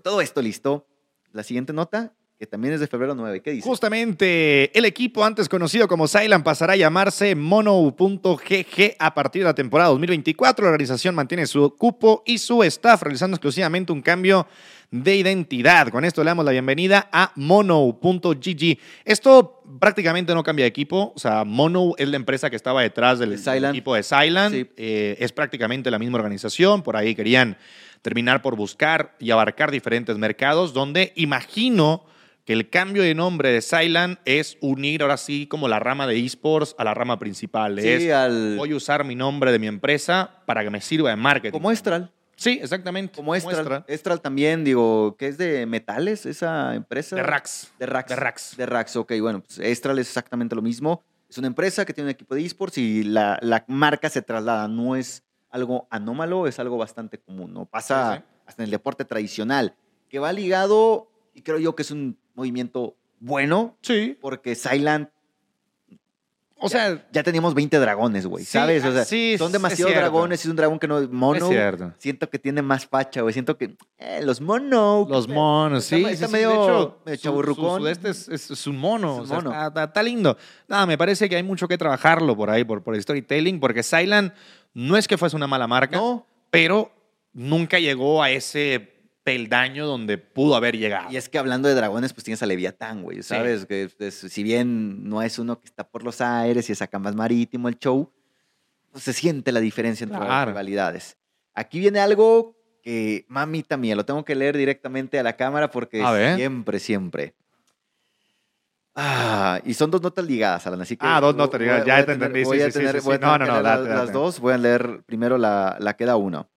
Todo esto listo, la siguiente nota, que también es de febrero 9. ¿Qué dice? Justamente el equipo antes conocido como Silent pasará a llamarse Mono.gg a partir de la temporada 2024. La organización mantiene su cupo y su staff realizando exclusivamente un cambio de identidad. Con esto le damos la bienvenida a Mono.gg. Esto prácticamente no cambia de equipo. O sea, Mono es la empresa que estaba detrás del, De equipo de Silent. Sí. Eh, es prácticamente la misma organización. Por ahí querían terminar por buscar y abarcar diferentes mercados donde imagino que el cambio de nombre de Silent es unir ahora sí como la rama de esports a la rama principal. Sí, es, al- voy a usar mi nombre de mi empresa para que me sirva de marketing. Como Estral. Sí, exactamente. Como Estral. Estral también, digo, que es de metales esa empresa. De Rax. De Rax. De Rax. De Rax, ok. Bueno, pues Estral es exactamente lo mismo. Es una empresa que tiene un equipo de esports y la, la marca se traslada. No es algo anómalo, es algo bastante común. ¿no? Pasa Sí, sí. hasta en el deporte tradicional, que va ligado, y creo yo que es un movimiento bueno, Sí. porque Silent O sea, ya teníamos 20 dragones, güey, Sí, ¿sabes? O sea, sí, son demasiados dragones, es un dragón que no es mono. es cierto. Siento que tiene más facha, güey. Siento que eh, los mono. Los ¿qué monos, Está- sí. está sí, medio- hecho, medio su- chavorrucón. su- Este es, es- es un mono. Es un o sea, mono. Está, está- está lindo. Nada, me parece que hay mucho que trabajarlo por ahí, por, por el storytelling, porque Silent no es que fuese una mala marca, No. pero nunca llegó a ese peldaño donde pudo haber llegado. Y es que hablando de dragones, pues tienes a Leviatán, güey, ¿sabes? Que es- si bien no es uno que está por los aires y es acá más marítimo el show, pues se siente la diferencia entre las Claro. rivalidades. Aquí viene algo que, mamita mía, lo tengo que leer directamente a la cámara porque siempre, siempre. Ah, y son dos notas ligadas, Alan, así que... Ah, dos notas ligadas, ya te entendí, Voy a tener, que las, dos. Voy a leer primero la, la queda uno.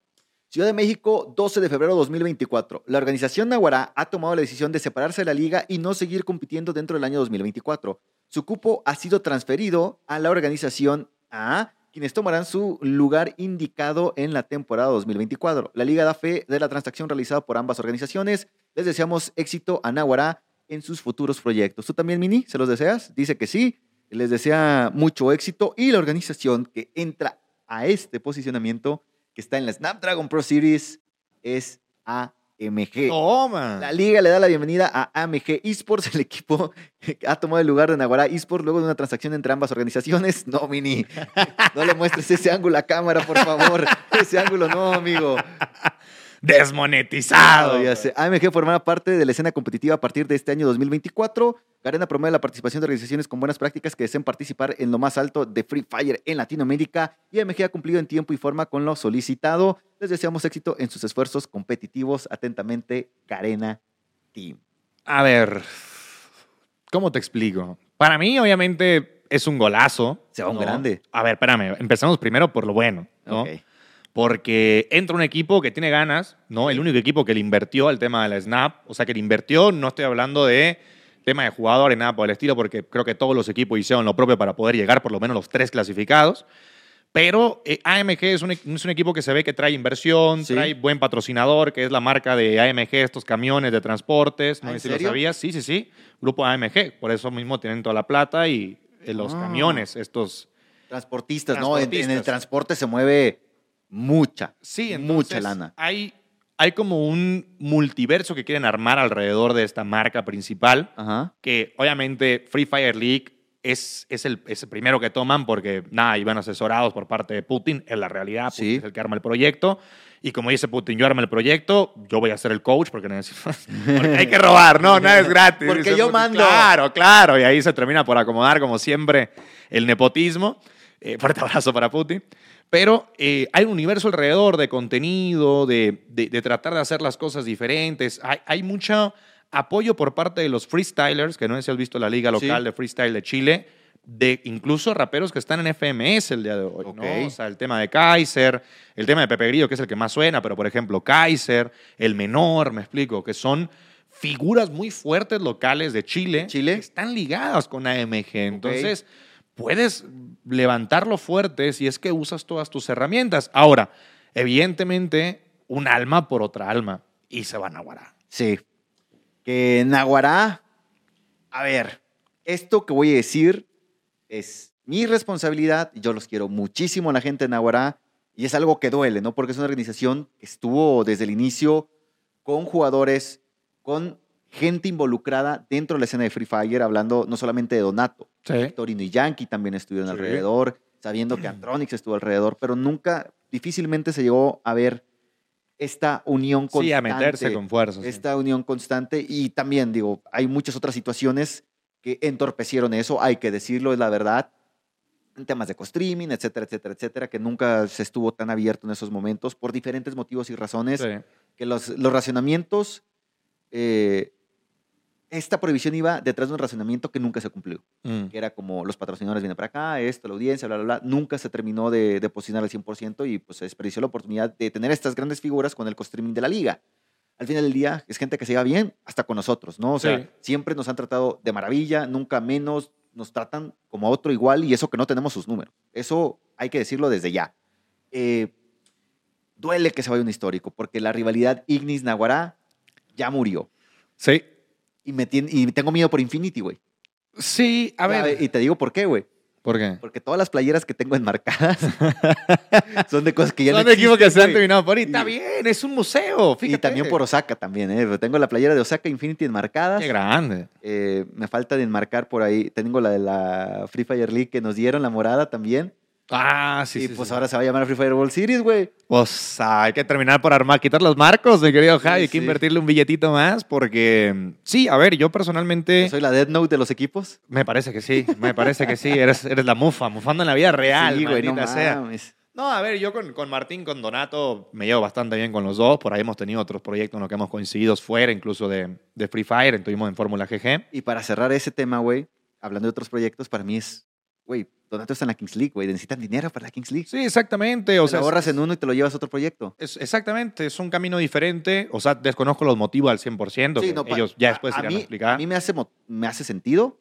Ciudad de México, 12 de febrero de 2024. La organización Naguará ha tomado la decisión de separarse de la liga y no seguir compitiendo dentro del año 2024. Su cupo ha sido transferido a la organización A, quienes tomarán su lugar indicado en la temporada 2024. La liga da fe de la transacción realizada por ambas organizaciones. Les deseamos éxito a Naguará en sus futuros proyectos. ¿Tú también, Mini? ¿Se los deseas? Dice que sí. Les desea mucho éxito y la organización que entra a este posicionamiento que está en la Snapdragon Pro Series es AMG. Toma. La liga le da la bienvenida a AMG Esports, el equipo que ha tomado el lugar de Naguará Esports luego de una transacción entre ambas organizaciones. No, Mini, no le muestres ese ángulo a cámara, por favor. Ese ángulo no, amigo. Desmonetizado. Ya sé. AMG formará parte de la escena competitiva a partir de este año 2024. Garena promueve la participación de organizaciones con buenas prácticas que deseen participar en lo más alto de Free Fire en Latinoamérica y AMG ha cumplido en tiempo y forma con lo solicitado. Les deseamos éxito en sus esfuerzos competitivos. Atentamente, Garena Team. A ver, ¿cómo te explico? Para mí, obviamente, es un golazo. Se va un ¿no? grande. A ver, espérame, empezamos primero por lo bueno, ¿no? Ok. Porque entra un equipo que tiene ganas, ¿no? El único equipo que le invirtió al tema de la Snap. O sea, que le invirtió, no estoy hablando de tema de jugadores, nada por el estilo, porque creo que todos los equipos hicieron lo propio para poder llegar por lo menos los tres clasificados. Pero eh, AMG es un, es un equipo que se ve que trae inversión, Sí. trae buen patrocinador, que es la marca de AMG, estos camiones de transportes. No ¿Ah, sé si lo sabías. Sí, sí, sí. Grupo AMG. Por eso mismo tienen toda la plata y eh, los Ah. camiones, estos. Transportistas, ¿no? En- En, el transporte se mueve mucha, Sí, mucha lana. Hay, hay como un multiverso que quieren armar alrededor de esta marca principal, Ajá. que obviamente Free Fire League es, es, el, es el primero que toman porque, nada, iban asesorados por parte de Putin, en la realidad, Putin Sí. es el que arma el proyecto. Y como dice Putin, yo armo el proyecto, yo voy a ser el coach porque porque hay que robar, no, nada es gratis. Porque dice yo mando. Claro, claro. Y ahí se termina por acomodar, como siempre, el nepotismo. Eh, fuerte abrazo para Putin. Pero eh, hay un universo alrededor de contenido, de, de- de tratar de hacer las cosas diferentes. Hay, hay mucho apoyo por parte de los freestylers, que no sé si has visto la liga local Sí. de freestyle de Chile, de incluso raperos que están en FMS el día de hoy. O sea, el tema de Kaiser, el tema de Pepe Grillo, que es el que más suena, pero por ejemplo Kaiser, el menor, me explico, que son figuras muy fuertes locales de Chile, Chile. que están ligadas con AMG. Entonces, puedes levantarlo fuerte si es que usas todas tus herramientas. Ahora, evidentemente, un alma por otra alma y se van a guardar. Sí. Que Naguará, a ver, esto que voy a decir es mi responsabilidad. Yo los quiero muchísimo a la gente de Naguará y es algo que duele, ¿no? Porque es una organización que estuvo desde el inicio con jugadores, con gente involucrada dentro de la escena de Free Fire, hablando no solamente de Donato, Sí. Torino y Yankee también estuvieron Sí. alrededor, sabiendo que Antronix estuvo alrededor, pero nunca, difícilmente se llegó a ver esta unión constante. Sí, a meterse con fuerza. sí. Esta unión constante y también, digo, hay muchas otras situaciones que entorpecieron eso, hay que decirlo, es la verdad, en temas de co-streaming, etcétera, etcétera, etcétera, que nunca se estuvo tan abierto en esos momentos por diferentes motivos y razones, Sí. que los, los racionamientos, eh, esta prohibición iba detrás de un racionamiento que nunca se cumplió Mm. que era como los patrocinadores vienen para acá, esto, la audiencia, bla, bla, bla. Nunca se terminó de, de posicionar al 100% y pues se desperdició la oportunidad de tener estas grandes figuras con el co-streaming de la liga. Al final del día es gente que se lleva bien hasta con nosotros, ¿no? O sea, Sí. siempre nos han tratado de maravilla, nunca menos, nos tratan como a otro igual y eso que no tenemos sus números. Eso hay que decirlo desde ya. Eh, duele que se vaya un histórico porque la rivalidad Ignis-Naguará ya murió. Sí. Y, me tien- y tengo miedo por Infinity, güey. Sí, a ver. Y te digo por qué, güey. ¿Por qué? Porque todas las playeras que tengo enmarcadas son de cosas que ya Son no de equipos que se han terminado por ahí. Está bien, es un museo. Fíjate. Y también por Osaka también, ¿eh? Tengo la playera de Osaka Infinity enmarcadas. Qué grande. Eh, me falta de enmarcar por ahí. Tengo la de la Free Fire League que nos dieron, la morada también. Ah, sí, y sí. pues sí. ahora se va a llamar Free Fire World Series, güey. Pues hay que terminar por armar, quitar los marcos, mi querido Javi. Hay que invertirle un billetito más porque, sí, a ver, yo personalmente Yo soy la Dead Note de los equipos. me parece que sí, me parece que sí. Eres, eres la mufa, mufando en la vida real, güey, no sea. mames. No, a ver, yo con, con Martín, con Donato, me llevo bastante bien con los dos. Por ahí hemos tenido otros proyectos en los que hemos coincidido fuera, incluso de, de Free Fire. Estuvimos en Fórmula GG. Y para cerrar ese tema, güey, hablando de otros proyectos, para mí es, güey, Donato está en la Kings League, güey. Necesitan dinero para la Kings League. Sí, exactamente. O te sea, lo ahorras en uno y te lo llevas a otro proyecto. es- exactamente, es un camino diferente. O sea, desconozco los motivos al 100%. Sí, no, ellos ya después a, irán a mí, explicar. a mí me hace, me hace sentido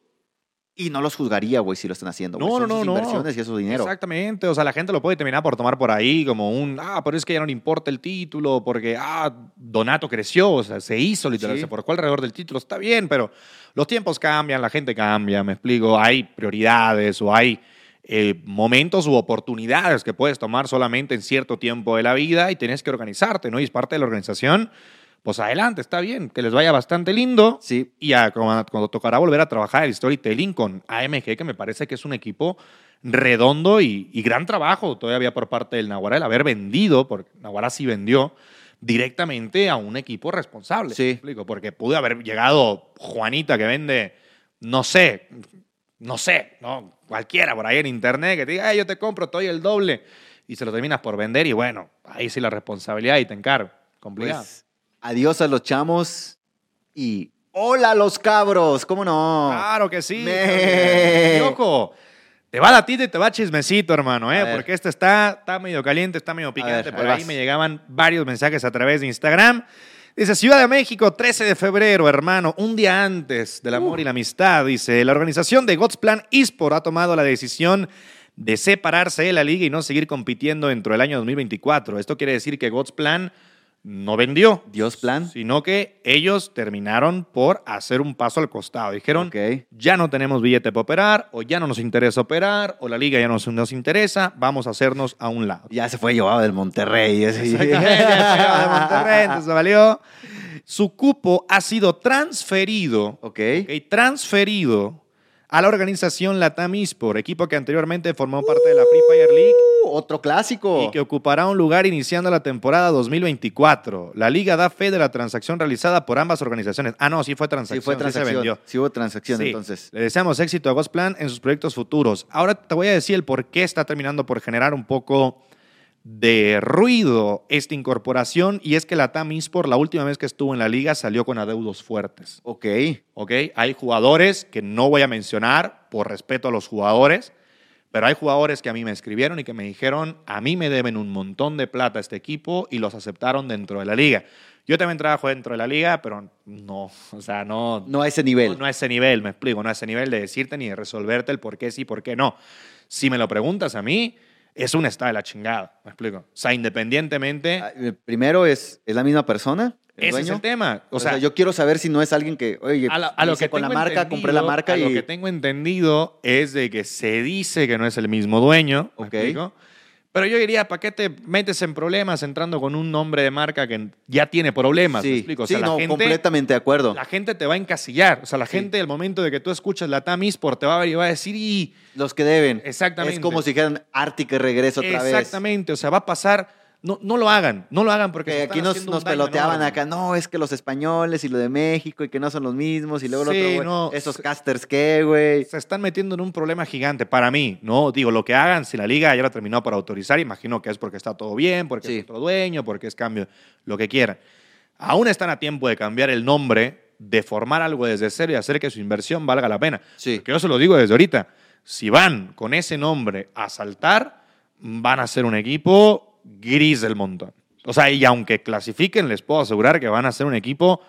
y no los juzgaría, güey, si lo están haciendo. No, no, no, no. inversiones y es su dinero. Exactamente, o sea, la gente lo puede terminar por tomar por ahí como un, ah, pero es que ya no le importa el título, porque, ah, Donato creció, o sea, se hizo literal, Sí. se forjó alrededor del título, está bien, pero los tiempos cambian, la gente cambia, me explico, hay prioridades o hay eh, momentos u oportunidades que puedes tomar solamente en cierto tiempo de la vida y tienes que organizarte, ¿no? Y es parte de la organización pues adelante, está bien, que les vaya bastante lindo. Sí. Y a- cuando, tocará volver a trabajar el storytelling con AMG, que me parece que es un equipo redondo y, y gran trabajo todavía por parte del Naguará, el haber vendido, porque Naguará sí vendió, directamente a un equipo responsable. Sí. ¿me explico? Porque pudo haber llegado Juanita que vende, no sé, no sé, ¿no? cualquiera por ahí en internet que te diga, "Ay, yo te compro, doy el doble, y se lo terminas por vender y bueno, ahí sí la responsabilidad y te encargo. Complicado. Pues adiós a los chamos y hola a los cabros, ¿cómo no? Claro que sí. Me- también. Te va latito y te va chismecito, hermano, ¿eh? Porque este está, está medio caliente, está medio picante. ver, Por ahí vas. me llegaban varios mensajes a través de Instagram. Dice, Ciudad de México, 13 de febrero, hermano, un día antes del amor y la amistad. Dice, la organización de God's Plan eSport ha tomado la decisión de separarse de la liga y no seguir compitiendo dentro del año 2024. Esto quiere decir que God's Plan no vendió Dios plan. sino que ellos terminaron por hacer un paso al costado. Dijeron, Ok. ya no tenemos billete para operar, o ya no nos interesa operar, o la liga ya no nos, nos interesa, vamos a hacernos a un lado. Ya se fue llevado del Monterrey. así. Exactamente, ya de Monterrey, entonces valió. Su cupo ha sido transferido, Ok. ok, transferido a la organización Latam Esport, equipo que anteriormente formó parte de la Free Fire League Uh, otro clásico. y que ocupará un lugar iniciando la temporada 2024. La liga da fe de la transacción realizada por ambas organizaciones. Ah, no, sí fue transacción, Sí fue sí transacción. se vendió. Sí hubo transacción, Sí. entonces. Le deseamos éxito a Gosplan en sus proyectos futuros. Ahora te voy a decir el por qué está terminando por generar un poco de ruido esta incorporación y es que la TAM Esport la última vez que estuvo en la liga salió con adeudos fuertes. Ok. ¿ok? Hay jugadores que no voy a mencionar por respeto a los jugadores, pero hay jugadores que a mí me escribieron y que me dijeron, a mí me deben un montón de plata a este equipo y los aceptaron dentro de la liga. Yo también trabajo dentro de la liga, pero no, o sea, no, No a ese nivel. no, no a ese nivel, me explico, no a ese nivel de decirte ni de resolverte el por qué sí, por qué no. Si me lo preguntas a mí, es un está de la chingada, me explico. O sea, independientemente, Ah, eh, Primero, ¿es, ¿es la misma persona? ¿El ese es el tema. O, O sea, sea, yo quiero saber si no es alguien que, oye, a, la- a lo que con la marca, compré la marca a y... lo que tengo entendido es de que se dice que no es el mismo dueño, ¿me Ok. explico? Pero yo diría, ¿para qué te metes en problemas entrando con un nombre de marca que ya tiene problemas? ¿me Sí, explico? O sí, la no, gente, completamente de acuerdo. la gente te va a encasillar. O sea, la Sí. gente, al momento de que tú escuchas la TAM Esport, te va a ver y va a decir, y Los que deben. Exactamente. Es como si dijeran Arti que regresa otra vez. Exactamente, o sea, va a pasar. No, no lo hagan, no lo hagan porque Que aquí nos, nos daño peloteaban acá, no, es que los españoles y lo de México y que no son los mismos y luego lo Sí, otro, güey, no, esos se- casters qué, güey. Se están metiendo en un problema gigante para mí, ¿no? Digo, lo que hagan, si la liga ya la terminó por autorizar, imagino que es porque está todo bien, porque Sí. es otro dueño, porque es cambio, lo que quieran. Aún están a tiempo de cambiar el nombre, de formar algo desde cero y hacer que su inversión valga la pena. Sí. Que yo se lo digo desde ahorita. Si van con ese nombre a saltar, van a ser un equipo gris del montón. O sea, y aunque clasifiquen, les puedo asegurar que van a ser un equipo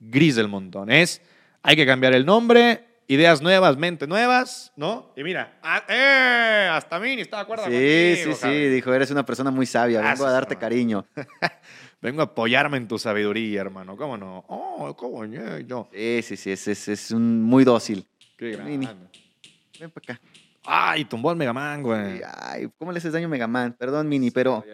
gris del montón. Es, hay que cambiar el nombre, ideas nuevas, mente nuevas, ¿no? Y mira, ah, ¡eh! Hasta mí ni estaba de acuerdo Sí, contigo, sí, sí, cabrón. dijo, eres una persona muy sabia, vengo Gracias, a darte hermano. cariño. Vengo a apoyarme en tu sabiduría, hermano. ¿Cómo no? Oh, ¿cómo? Yo. Sí, sí, sí, es, es, es un muy dócil. Qué Mini. grande. Ven para acá. Ay, tumbó el Megaman, güey. Ay, ¿cómo le haces daño a Megaman? Perdón, Mini, pero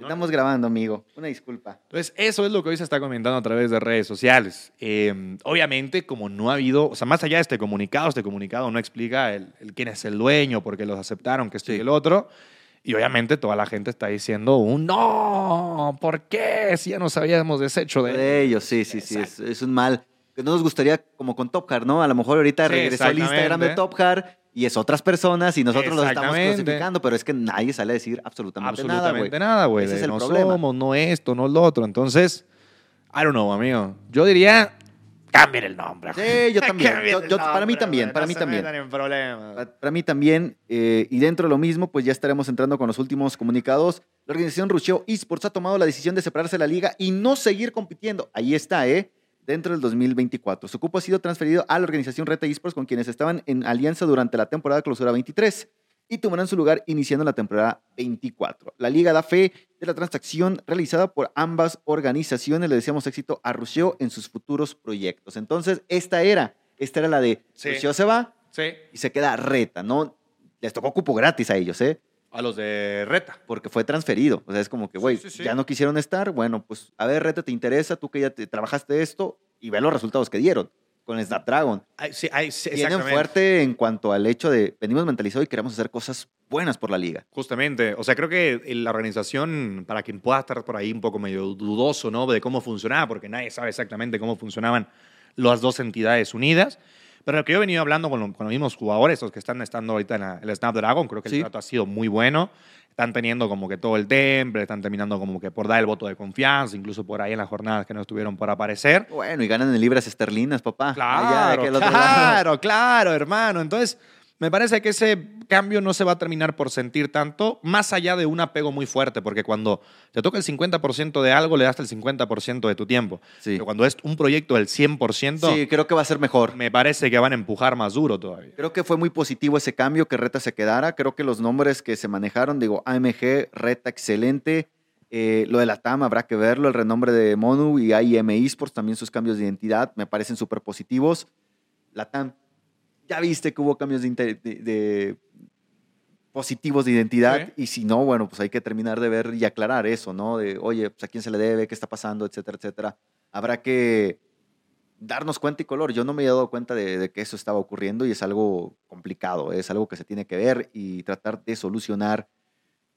estamos grabando, amigo. Una disculpa. Entonces, eso es lo que hoy se está comentando a través de redes sociales. Eh, obviamente, como no ha habido, o sea, más allá de este comunicado, este comunicado no explica el, el quién es el dueño, por qué los aceptaron, que esto y Sí. el otro. Y obviamente toda la gente está diciendo un no, ¿por qué? Si ya nos habíamos deshecho de De ellos, sí, sí, sí, es, es un mal. Que no nos gustaría, como con Top Hard, ¿no? A lo mejor ahorita Sí, regresó el Instagram de. Top Hard y es otras personas y nosotros los estamos clasificando, pero es que nadie sale a decir absolutamente, absolutamente nada, güey. Ese es el no problema. somos, no esto, no lo otro. Entonces, I don't know, amigo. Yo diría, cambien el nombre. Sí, yo también. Yo- para mí también, para mí también. Para mí también, eh, y dentro de lo mismo, pues ya estaremos entrando con los últimos comunicados. La organización Rusheo Esports ha tomado la decisión de separarse de la liga y no seguir compitiendo. Ahí está, ¿eh? Dentro del 2024. Su cupo ha sido transferido a la organización Reta Esports con quienes estaban en alianza durante la temporada clausura 23 y tomarán su lugar iniciando la temporada 24. La liga da fe de la transacción realizada por ambas organizaciones. Le deseamos éxito a Rusheo en sus futuros proyectos. Entonces, esta era, esta era la de Sí. Se va, Sí. y se queda reta, ¿no? Les tocó cupo gratis a ellos, ¿eh? A los de Reta. porque fue transferido. O sea, es como que, güey, sí, sí. ya no quisieron estar. Bueno, pues, a ver, Reta, ¿te interesa? Tú que ya te, trabajaste esto y ve los resultados que dieron con el Snapdragon. Sí, sí, exactamente. fuerte en cuanto al hecho de venimos mentalizados y queremos hacer cosas buenas por la liga. Justamente, o sea, creo que la organización, para quien pueda estar por ahí un poco medio dudoso, ¿no? De cómo funcionaba, porque nadie sabe exactamente cómo funcionaban las dos entidades unidas. Pero lo que yo he venido hablando con, lo- con los mismos jugadores, los que están estando ahorita en la- el Snapdragon, creo que Sí. el trato ha sido muy bueno. Están teniendo como que todo el temple, están terminando como que por dar el voto de confianza, incluso por ahí en las jornadas que no estuvieron por aparecer. Bueno, y ganan en libras esterlinas, papá. Claro, Allá, claro, claro, hermano. Entonces, me parece que ese cambio no se va a terminar por sentir tanto, más allá de un apego muy fuerte, porque cuando te toca el 50% de algo, le das el 50% de tu tiempo. Sí. Pero cuando es un proyecto del 100%, Sí, creo que va a ser mejor. me parece que van a empujar más duro todavía. Creo que fue muy positivo ese cambio, que Reta se quedara. Creo que los nombres que se manejaron, digo, AMG, Reta, excelente. Eh, lo de la TAM habrá que verlo, el renombre de Monu y AIM Esports, también sus cambios de identidad, me parecen súper positivos. La TAM, ya viste que hubo cambios de, de- de positivos de identidad Sí. y si no, bueno, pues hay que terminar de ver y aclarar eso, ¿no? De, oye, pues a quién se le debe, qué está pasando, etcétera, etcétera. Habrá que darnos cuenta y color. Yo no me he dado cuenta de, de que eso estaba ocurriendo y es algo complicado, es algo que se tiene que ver y tratar de solucionar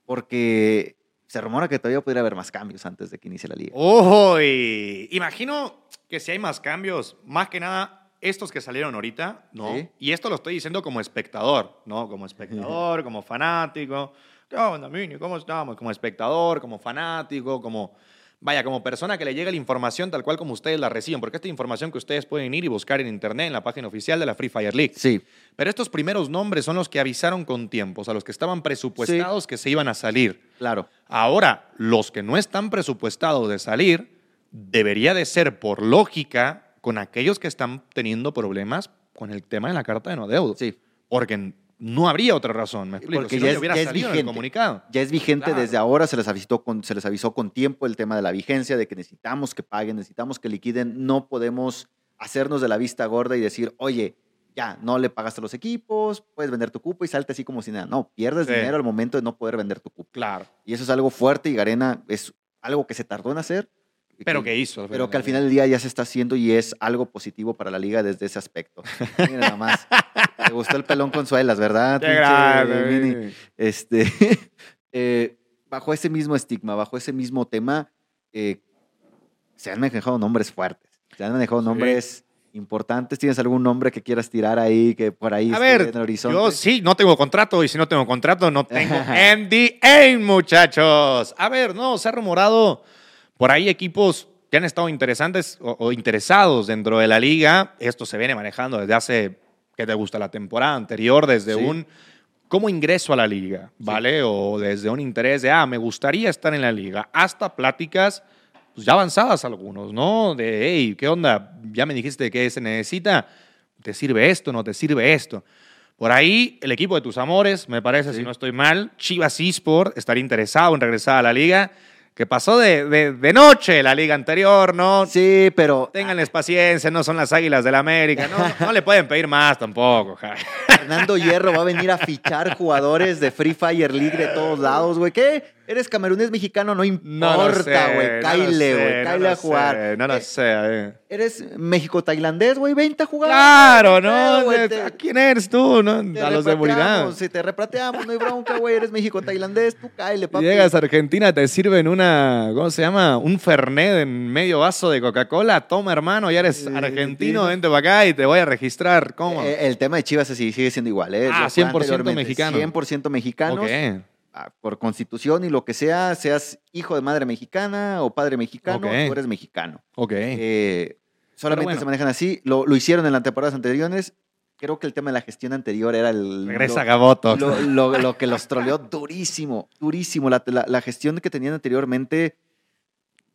porque se rumora que todavía podría haber más cambios antes de que inicie la liga. Ojo, imagino que si hay más cambios, más que nada estos que salieron ahorita, ¿no? Sí. Y esto lo estoy diciendo como espectador, ¿no? Como espectador, como fanático. ¿Qué onda, Mini? ¿Cómo estamos? Como espectador, como fanático, como... Vaya, como persona que le llega la información tal cual como ustedes la reciben, porque esta información que ustedes pueden ir y buscar en internet, en la página oficial de la Free Fire League. Sí, Pero estos primeros nombres son los que avisaron con tiempo, o sea, los que estaban presupuestados que se iban a salir. claro. Ahora, los que no están presupuestados de salir, debería de ser por lógica con aquellos que están teniendo problemas con el tema de la carta de no deuda. Sí. Porque no habría otra razón, me explico. Porque si no, ya ya es- hubiera ya es salido en el vigente. comunicado. Ya es vigente Claro. desde ahora, se les, avisó con, se les avisó con tiempo el tema de la vigencia, de que necesitamos que paguen, necesitamos que liquiden, no podemos hacernos de la vista gorda y decir, oye, ya, no le pagaste a los equipos, puedes vender tu cupo y salte así como si nada. No, pierdes Sí. dinero al momento de no poder vender tu cupo. Claro. Y eso es algo fuerte y Garena es algo que se tardó en hacer. Pero que hizo. Pero que al final del día ya se está haciendo y es algo positivo para la liga desde ese aspecto. Mira nada más. Te gustó el pelón con suelas, ¿verdad? Qué. Este, eh, bajo ese mismo estigma, bajo ese mismo tema, eh, se han manejado nombres fuertes. Se han manejado Sí. nombres importantes. ¿Tienes algún nombre que quieras tirar ahí que por ahí A ver, en el horizonte? yo sí, no tengo contrato y si no tengo contrato, no tengo NDA, muchachos. A ver, no, se ha rumorado por ahí equipos que han estado interesantes o, o interesados dentro de la liga. Esto se viene manejando desde hace, ¿qué te gusta? La temporada anterior, desde Sí. un cómo ingreso a la liga, ¿vale? O desde un interés de, ah, me gustaría estar en la liga, hasta pláticas pues, ya avanzadas algunos, ¿no? De, hey, ¿qué onda? Ya me dijiste que se necesita, ¿te sirve esto? ¿No te sirve esto? Por ahí, el equipo de tus amores, me parece, Sí. si no estoy mal, Chivas Esport estaría interesado en regresar a la liga, que pasó de, de- de noche la liga anterior, ¿no? Sí, pero Ténganles paciencia, no son las águilas del la América, no, no le pueden pedir más tampoco. Fernando Hierro va a venir a fichar jugadores de Free Fire League de todos lados, güey. ¿Qué? ¿Eres camerunés mexicano? No importa, güey. Caile, güey. no Caile a jugar. sé, No lo Eh, sé. eh. ¿Eres México-tailandés, güey? Vente a jugar. Claro, ¿no? güey, te- ¿A quién eres tú? ¿no? A los de repatriamos, Si te reprateamos, no hay bronca, güey. Eres México-tailandés, tú caile, papi. Llegas a Argentina, te sirven una, ¿cómo se llama? Un Fernet en medio vaso de Coca-Cola. Toma, hermano, ya eres argentino, vente para acá y te voy a registrar. ¿Cómo? Eh, el tema de Chivas sí sigue siendo igual, ¿eh? Ah, Lo fue 100% anteriormente, mexicano. 100% mexicanos. Ok. Ah, Por constitución y lo que sea, seas hijo de madre mexicana o padre mexicano, Ok. tú eres mexicano. Ok. Eh, solamente bueno. se manejan así. Lo, lo hicieron en las temporadas anteriores. Creo que el tema de la gestión anterior era el. Regresa lo- Gaboto. Lo, lo- que los troleó durísimo, durísimo. La, la- la gestión que tenían anteriormente,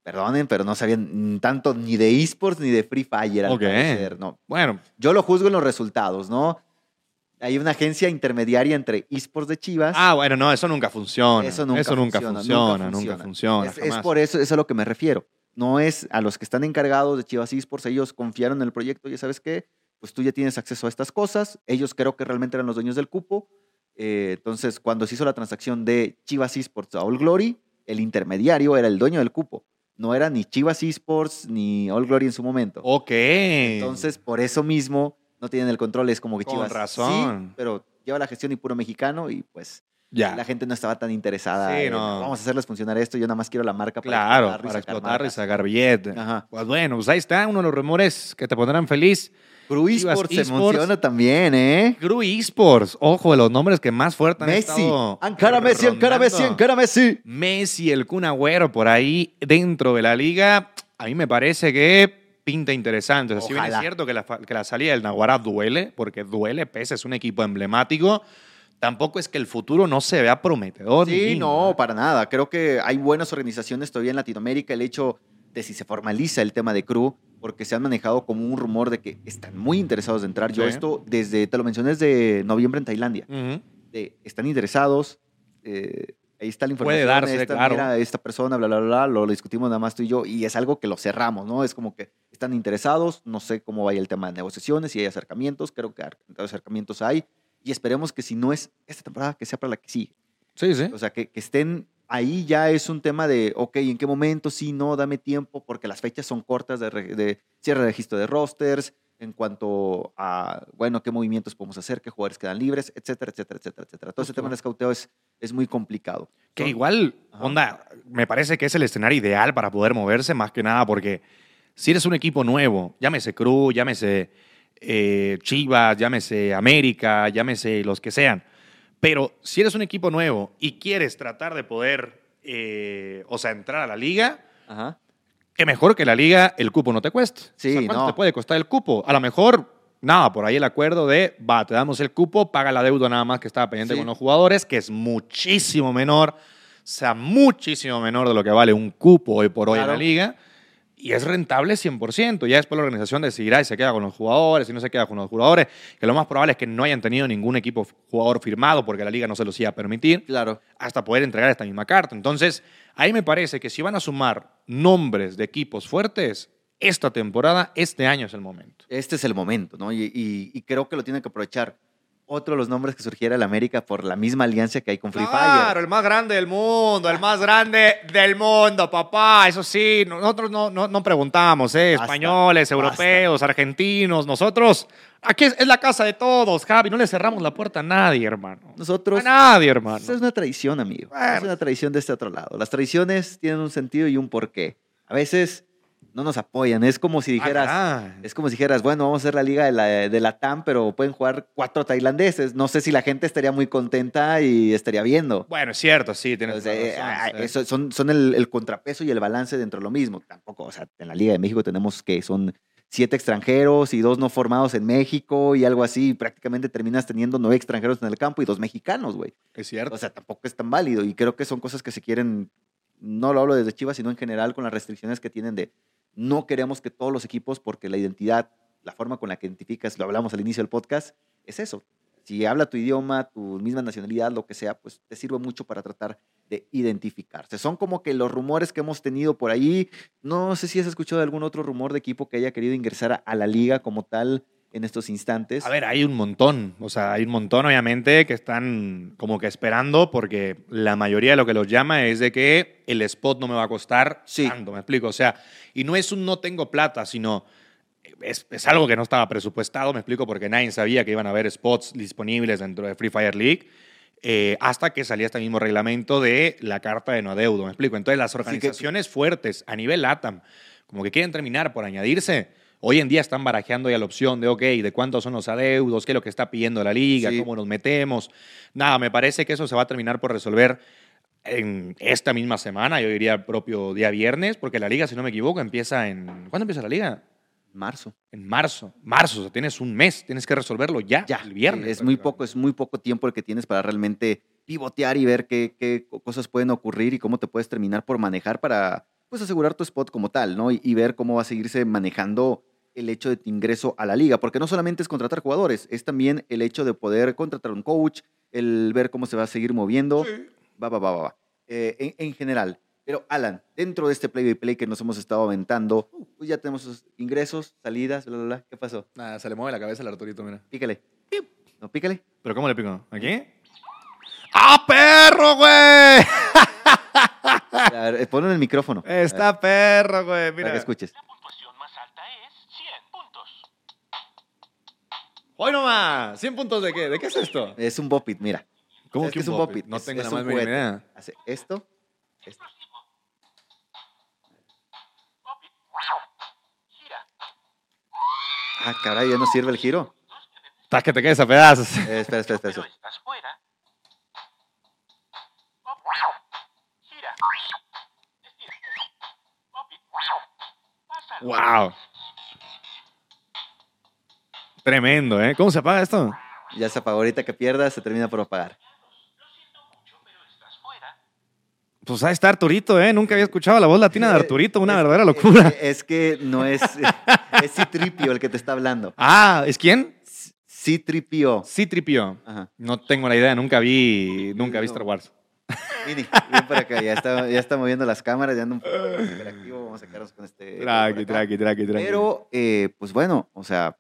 perdonen, pero no sabían tanto ni de esports ni de Free Fire. al Ok. parecer, no. Bueno, Yo lo juzgo en los resultados, ¿no? Hay una agencia intermediaria entre esports de Chivas. ah, bueno, no, eso nunca funciona. Eso nunca funciona, funciona, funciona, nunca nunca funciona. es, es jamás. por eso, es a lo que me refiero. No es a los que están encargados de Chivas Esports, ellos confiaron en el proyecto, ya sabes qué, pues tú ya tienes acceso a estas cosas. Ellos creo que realmente eran los dueños del cupo. Eh, entonces, cuando se hizo la transacción de Chivas Esports a All Glory, el intermediario era el dueño del cupo. No era ni Chivas Esports ni All Glory en su momento. Ok. Entonces, por eso mismo no tienen el control. Es como que Con Chivas. razón. Sí, pero lleva la gestión y puro mexicano y pues ya. la gente no estaba tan interesada. Sí, en, no. Vamos a hacerles funcionar esto. Yo nada más quiero la marca Claro, explotarlo y para explotar y sacar billete. Ajá. Pues bueno, pues ahí está uno de los rumores que te pondrán feliz. Chivas Esports se emociona también, ¿eh? Crew Esports, ojo de los nombres que más fuerte han Messi. estado Encara Messi, encara Messi, encara Messi. Messi, el Kun Agüero por ahí dentro de la liga, a mí me parece que pinta interesante. O sea, si bien es cierto que la, que la salida del Naguará duele, porque duele, pese es un equipo emblemático, tampoco es que el futuro no se vea prometedor. Sí, no, para nada. Creo que hay buenas organizaciones todavía en Latinoamérica. El hecho de si se formaliza el tema de Crew, porque se han manejado como un rumor de que están muy interesados de entrar. Yo Sí. esto desde, te lo mencioné desde noviembre en Tailandia. Ujú. de, están interesados, eh, ahí está la Puede información. darse, esta, claro. mira, esta persona, bla, bla, bla, lo, lo discutimos nada más tú y yo, y es algo que lo cerramos, ¿no? Es como que están interesados, no sé cómo vaya el tema de negociaciones, si hay acercamientos, creo que acercamientos hay, y esperemos que si no es esta temporada, que sea para la que sigue. Sí, sí. O sea, que, que estén ahí ya es un tema de, ok, ¿en qué momento? Sí, no, dame tiempo, porque las fechas son cortas de, re- de cierre de registro de rosters, en cuanto a, bueno, qué movimientos podemos hacer, qué jugadores quedan libres, etcétera, etcétera, etcétera, etcétera. Todo ese tema de escauteo es, es muy complicado. Que igual, Ajá. onda, me parece que es el escenario ideal para poder moverse, más que nada, porque si eres un equipo nuevo, llámese Cruz, llámese eh, Chivas, llámese América, llámese los que sean, pero si eres un equipo nuevo y quieres tratar de poder, eh, o sea, entrar a la liga, Ajá. que mejor que la liga el cupo no te cueste. Sí, O sea, ¿Cuánto no. te puede costar el cupo? A lo mejor, nada, por ahí el acuerdo de, va, te damos el cupo, paga la deuda nada más que estaba pendiente Sí. con los jugadores, que es muchísimo menor, o sea, muchísimo menor de lo que vale un cupo hoy por hoy en Claro. la liga. Y es rentable 100%. Ya después la organización decidirá si se queda con los jugadores, si no se queda con los jugadores. Que lo más probable es que no hayan tenido ningún equipo jugador firmado porque la liga no se los iba a permitir Claro. hasta poder entregar esta misma carta. Entonces, ahí me parece que si van a sumar nombres de equipos fuertes, esta temporada, este año es el momento. Este es el momento, ¿no? Y, y- y creo que lo tienen que aprovechar. Otro de los nombres que surgiera el América por la misma alianza que hay con Free Fire. el más grande del mundo, el más grande del mundo, papá. Eso sí, nosotros no, no, no preguntamos, ¿eh? Basta, Españoles, basta. europeos, argentinos, nosotros. Aquí es, es la casa de todos, Javi. No le cerramos la puerta a nadie, hermano. Nosotros A nadie, hermano. Esa es una tradición, amigo. Es una tradición de este otro lado. Las tradiciones tienen un sentido y un porqué. A veces no nos apoyan. Es como si dijeras, es como si dijeras, bueno, vamos a hacer la liga de la, de la TAM, pero pueden jugar cuatro tailandeses. No sé si la gente estaría muy contenta y estaría viendo. Bueno, es cierto, sí, tienes toda eh, razón, ah, eso son, son el, el contrapeso y el balance dentro de lo mismo. Tampoco, o sea, en la Liga de México tenemos que son siete extranjeros y dos no formados en México y algo así. Prácticamente terminas teniendo nueve extranjeros en el campo y dos mexicanos, güey. Es cierto. O sea, tampoco es tan válido y creo que son cosas que se quieren, no lo hablo desde Chivas, sino en general con las restricciones que tienen de no queremos que todos los equipos, porque la identidad, la forma con la que identificas, lo hablamos al inicio del podcast, es eso. Si habla tu idioma, tu misma nacionalidad, lo que sea, pues te sirve mucho para tratar de identificarse. Son como que los rumores que hemos tenido por ahí. No sé si has escuchado algún otro rumor de equipo que haya querido ingresar a la liga como tal en estos instantes. A ver, hay un montón. O sea, hay un montón, obviamente, que están como que esperando porque la mayoría de lo que los llama es de que el spot no me va a costar Sí. tanto, ¿me explico? O sea, y no es un no tengo plata, sino es, es algo que no estaba presupuestado, me explico, porque nadie sabía que iban a haber spots disponibles dentro de Free Fire League. eh, hasta que salía este mismo reglamento de la carta de no adeudo, ¿me explico? Entonces las que- organizaciones fuertes a nivel LATAM, como que quieren terminar por añadirse, hoy en día están barajeando ya la opción de, ok, de cuántos son los adeudos, qué es lo que está pidiendo la liga, Sí. cómo nos metemos. Nada, me parece que eso se va a terminar por resolver en esta misma semana, yo diría el propio día viernes, porque la liga, si no me equivoco, empieza en... ¿Cuándo empieza la liga? Marzo. En marzo. Marzo, o sea, tienes un mes, tienes que resolverlo ya, ya, el viernes. es muy poco, es muy poco tiempo el que tienes para realmente pivotear y ver qué, qué co- cosas pueden ocurrir y cómo te puedes terminar por manejar para pues asegurar tu spot como tal, ¿no? Y, y ver cómo va a seguirse manejando el hecho de tu ingreso a la liga, porque no solamente es contratar jugadores, es también el hecho de poder contratar un coach, el ver cómo se va a seguir moviendo, va, va, va, va, va. Eh, en, en general. Pero Alan, dentro de este play by play que nos hemos estado aventando, pues ya tenemos sus ingresos, salidas, bla, bla, bla. ¿Qué pasó? Nada, se le mueve la cabeza al Arturito, mira. Pícale. No, pícale. ¿Pero cómo le pico? ¿Aquí? ¡Ah, perro, güey! Eh, ponlo en el micrófono. Está perro, güey. para Mira. que escuches. La puntuación más alta es 100 puntos. Hoy nomás. ¿100 puntos de qué? ¿De qué es esto? Es un bopit, mira. ¿Cómo Es que es un bopit? No es- tengo es la más mínima idea. Hace esto. esto. Ah, caray, ya no sirve el giro. Estás que te quedes a pedazos. Eh, espera, espera, espera. Pero Tremendo, ¿eh? ¿Cómo se apaga esto? Ya se apagó ahorita que pierda, se termina por apagar. Estás fuera. Pues ahí está Arturito, ¿eh? Nunca había escuchado la voz latina de Arturito, una es- verdadera locura. Es que no es. Es Citripio el que te está hablando. Ah, ¿es quién? Citripio. Ajá. No tengo la idea, nunca vi, nunca vi Star Wars. Vini, ven para acá. Ya está, ya está moviendo las cámaras, ya anda un poco interactivo. Vamos a sacarnos con este. Acá. tranqui, tranqui, tranqui. Pero, eh, pues bueno, o sea,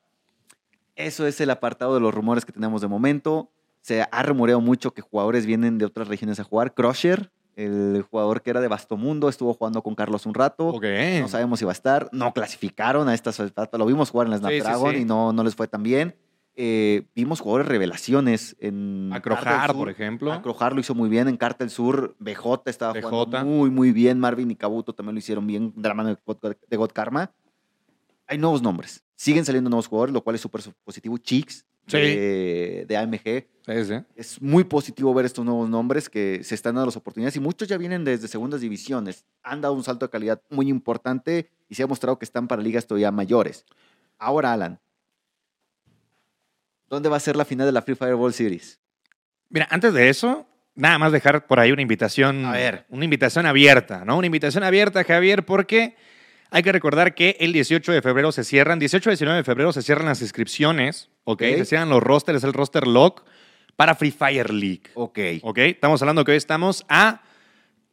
eso es el apartado de los rumores que tenemos de momento. Se ha rumoreado mucho que jugadores vienen de otras regiones a jugar. Crusher, el jugador que era de Bastomundo, estuvo jugando con Carlos un rato. Ok. No sabemos si va a estar. No clasificaron a esta etapa. Lo vimos jugar en la Sí, sí, Snapdragon sí. y no, no les fue tan bien. Eh, vimos jugadores revelaciones en. Acrojar, por ejemplo. Acrojar lo hizo muy bien en Cartel Sur. BJ estaba BJ. jugando muy, muy bien. Marvin y Kabuto también lo hicieron bien de la mano de God Karma. Hay nuevos nombres. Siguen saliendo nuevos jugadores, lo cual es súper positivo. Chicks Sí. de, de AMG. Sí, sí. Es muy positivo ver estos nuevos nombres que se están dando las oportunidades y muchos ya vienen desde segundas divisiones. Han dado un salto de calidad muy importante y se ha mostrado que están para ligas todavía mayores. Ahora, Alan, ¿dónde va a ser la final de la Free Fire World Series? Mira, antes de eso, nada más dejar por ahí una invitación. A ver. Una invitación abierta, ¿no? Una invitación abierta, Javier, porque hay que recordar que el 18 de febrero se cierran, 18 y 19 de febrero se cierran las inscripciones, ¿ok? Se cierran los rosters, el roster lock para Free Fire League, Ok. ¿ok? Estamos hablando que hoy estamos a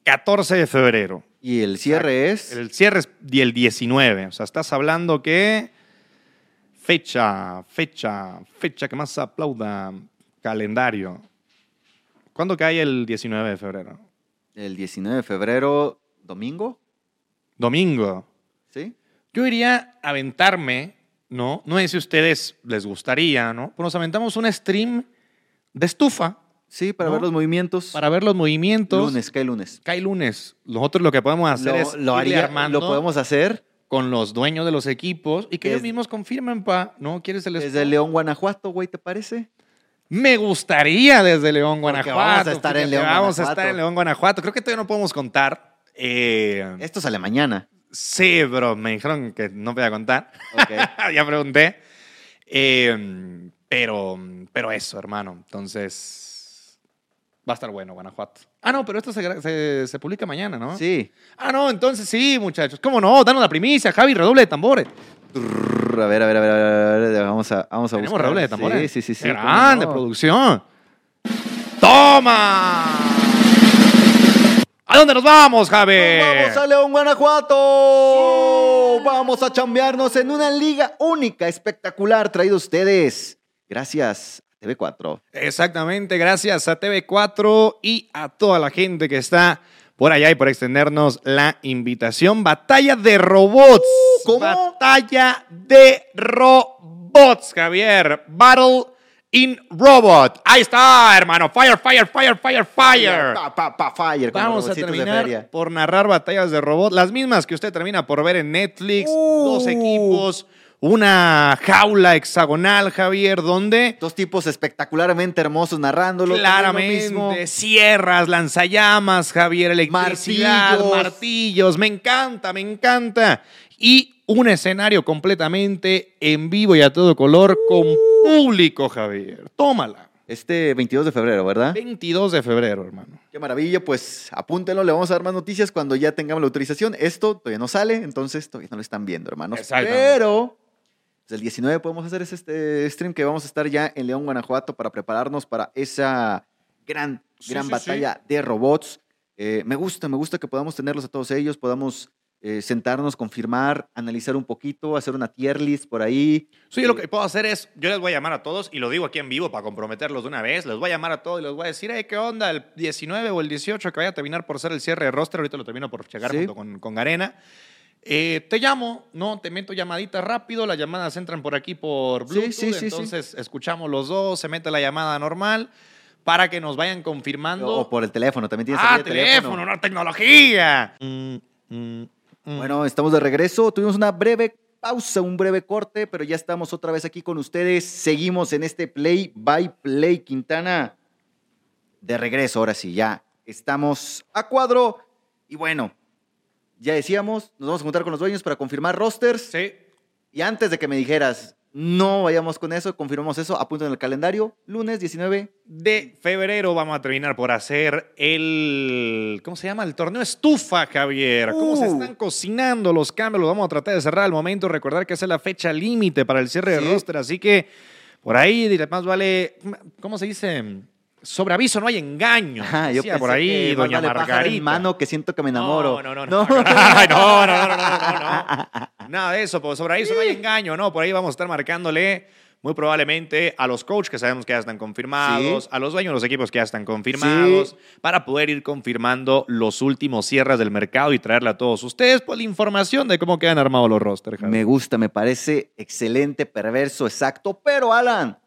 14 de febrero. Y el cierre es... El cierre es el 19. O sea, estás hablando que. Fecha, fecha, fecha que más aplauda. Calendario. ¿Cuándo cae el 19 de febrero? El 19 de febrero, domingo, Domingo. Yo iría a aventarme, ¿no? No sé si a ustedes les gustaría, ¿no? Pues nos aventamos un stream de estufa Sí, para ¿No? ver los movimientos. para ver los movimientos. lunes, cae lunes. Cae lunes. Nosotros lo que podemos hacer Lo, es lo haría- armando lo podemos hacer con los dueños de los equipos y que ellos mismos confirmen, pa, ¿no? ¿Quieres el desde León, Guanajuato, güey, ¿te parece? Me gustaría desde León, Porque Guanajuato. vamos a estar en León, Vamos a Guanajuato. estar en León, Guanajuato. Creo que todavía no podemos contar. Eh, Esto sale mañana. Sí, bro, me dijeron que no voy a contar. Ok. ya pregunté. Eh, pero, pero eso, hermano. Entonces, va a estar bueno, Guanajuato. Ah, no, pero esto se, gra- se, se publica mañana, ¿no? sí. Ah, no, entonces sí, muchachos. ¿Cómo no? Danos la primicia, Javi, redoble de tambores. Trrr, A ver, a ver, a ver, a ver, a ver, vamos a, vamos a ¿Tenemos buscar. redoble de tambores? Sí, sí, sí. sí grande no. producción. ¡Toma! ¿A dónde nos vamos, Javi? Nos Vamos a León, Guanajuato. Vamos a chambearnos en una liga única, espectacular, traído a ustedes. Gracias, TV4. Exactamente, gracias a TV4 y a toda la gente que está por allá y por extendernos la invitación. Batalla de robots. Uh, ¿cómo? Batalla de robots, Javier. Battle in Robot. Ahí está, hermano. Fire, fire, fire, fire, fire. Pa, pa, pa, fire. Vamos a terminar feria. por narrar batallas de robots, las mismas que usted termina por ver en Netflix. Uh. Dos equipos, una jaula hexagonal, Javier, donde Dos tipos espectacularmente hermosos narrándolo. mismo. Claramente, sierras, lanzallamas, Javier, electricidad, Martillos. martillos. Me encanta, me encanta. Y un escenario completamente en vivo y a todo color con público, Javier. Tómala. Este 22 de febrero, ¿verdad? 22 de febrero, hermano. Qué maravilla, pues apúntenlo, le vamos a dar más noticias cuando ya tengamos la autorización. Esto todavía no sale, entonces todavía no lo están viendo, hermanos. Pero pues, el 19 podemos hacer ese este stream que vamos a estar ya en León, Guanajuato para prepararnos para esa gran, gran sí, batalla de robots. Eh, me gusta, me gusta que podamos tenerlos a todos ellos, podamos eh, sentarnos, confirmar, analizar un poquito, hacer una tier list por ahí. Sí, yo lo que puedo hacer es, yo les voy a llamar a todos, y lo digo aquí en vivo para comprometerlos de una vez, les voy a llamar a todos y les voy a decir, hey, ¿qué onda? El 19 o el 18 que vaya a terminar por ser el cierre de roster, ahorita lo termino por checar Sí. junto con, con Garena. Eh, te llamo, no, te meto llamadita rápido, las llamadas entran por aquí por Bluetooth, sí, sí, sí. entonces escuchamos los dos, se mete la llamada normal para que nos vayan confirmando. O por el teléfono, también tienes ah, el teléfono, no tecnología. Mm, mm. Bueno, estamos de regreso. Tuvimos una breve pausa, un breve corte, pero ya estamos otra vez aquí con ustedes. Seguimos en este Play by Play Quintana. De regreso, ahora sí, ya estamos a cuadro. Y bueno, ya decíamos, nos vamos a juntar con los dueños para confirmar rosters. sí. Y antes de que me dijeras, no vayamos con eso, confirmamos eso, apunto en el calendario, lunes 19. de febrero vamos a terminar por hacer el. ¿Cómo se llama? El torneo estufa, Javier. ¿Cómo se Uh. están cocinando los cambios? Los vamos a tratar de cerrar al momento. Recordar que esa es la fecha límite para el cierre Sí. de roster. Así que por ahí, más vale. ¿Cómo se dice? Sobre aviso no hay engaño. Yo pensé por ahí, que doña Margarita. mano que siento que me enamoro. No, no, no. No, no, no, no, no, no. Nada de eso, pues sobre aviso no hay engaño, ¿no? Por ahí vamos a estar marcándole muy probablemente a los coaches que sabemos que ya están confirmados, Sí. a los dueños de los equipos que ya están confirmados, para poder ir confirmando los últimos cierres del mercado y traerle a todos ustedes pues, la información de cómo quedan armados los rosters. Me gusta, me parece excelente, perverso, exacto. Pero, Alan,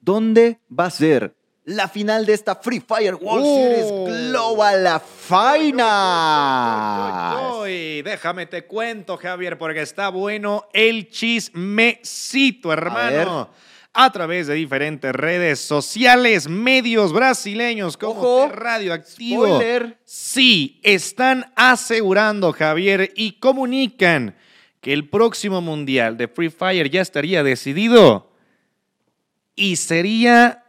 ¿dónde va a ser la final de esta Free Fire World Oh. Series Global Final? Uy, déjame te cuento, Javier, porque está bueno el chismecito, hermano. A, través de diferentes redes sociales, medios brasileños como Ojo, Radioactivo. Spoiler. Sí, están asegurando, Javier, y comunican que el próximo mundial de Free Fire ya estaría decidido y sería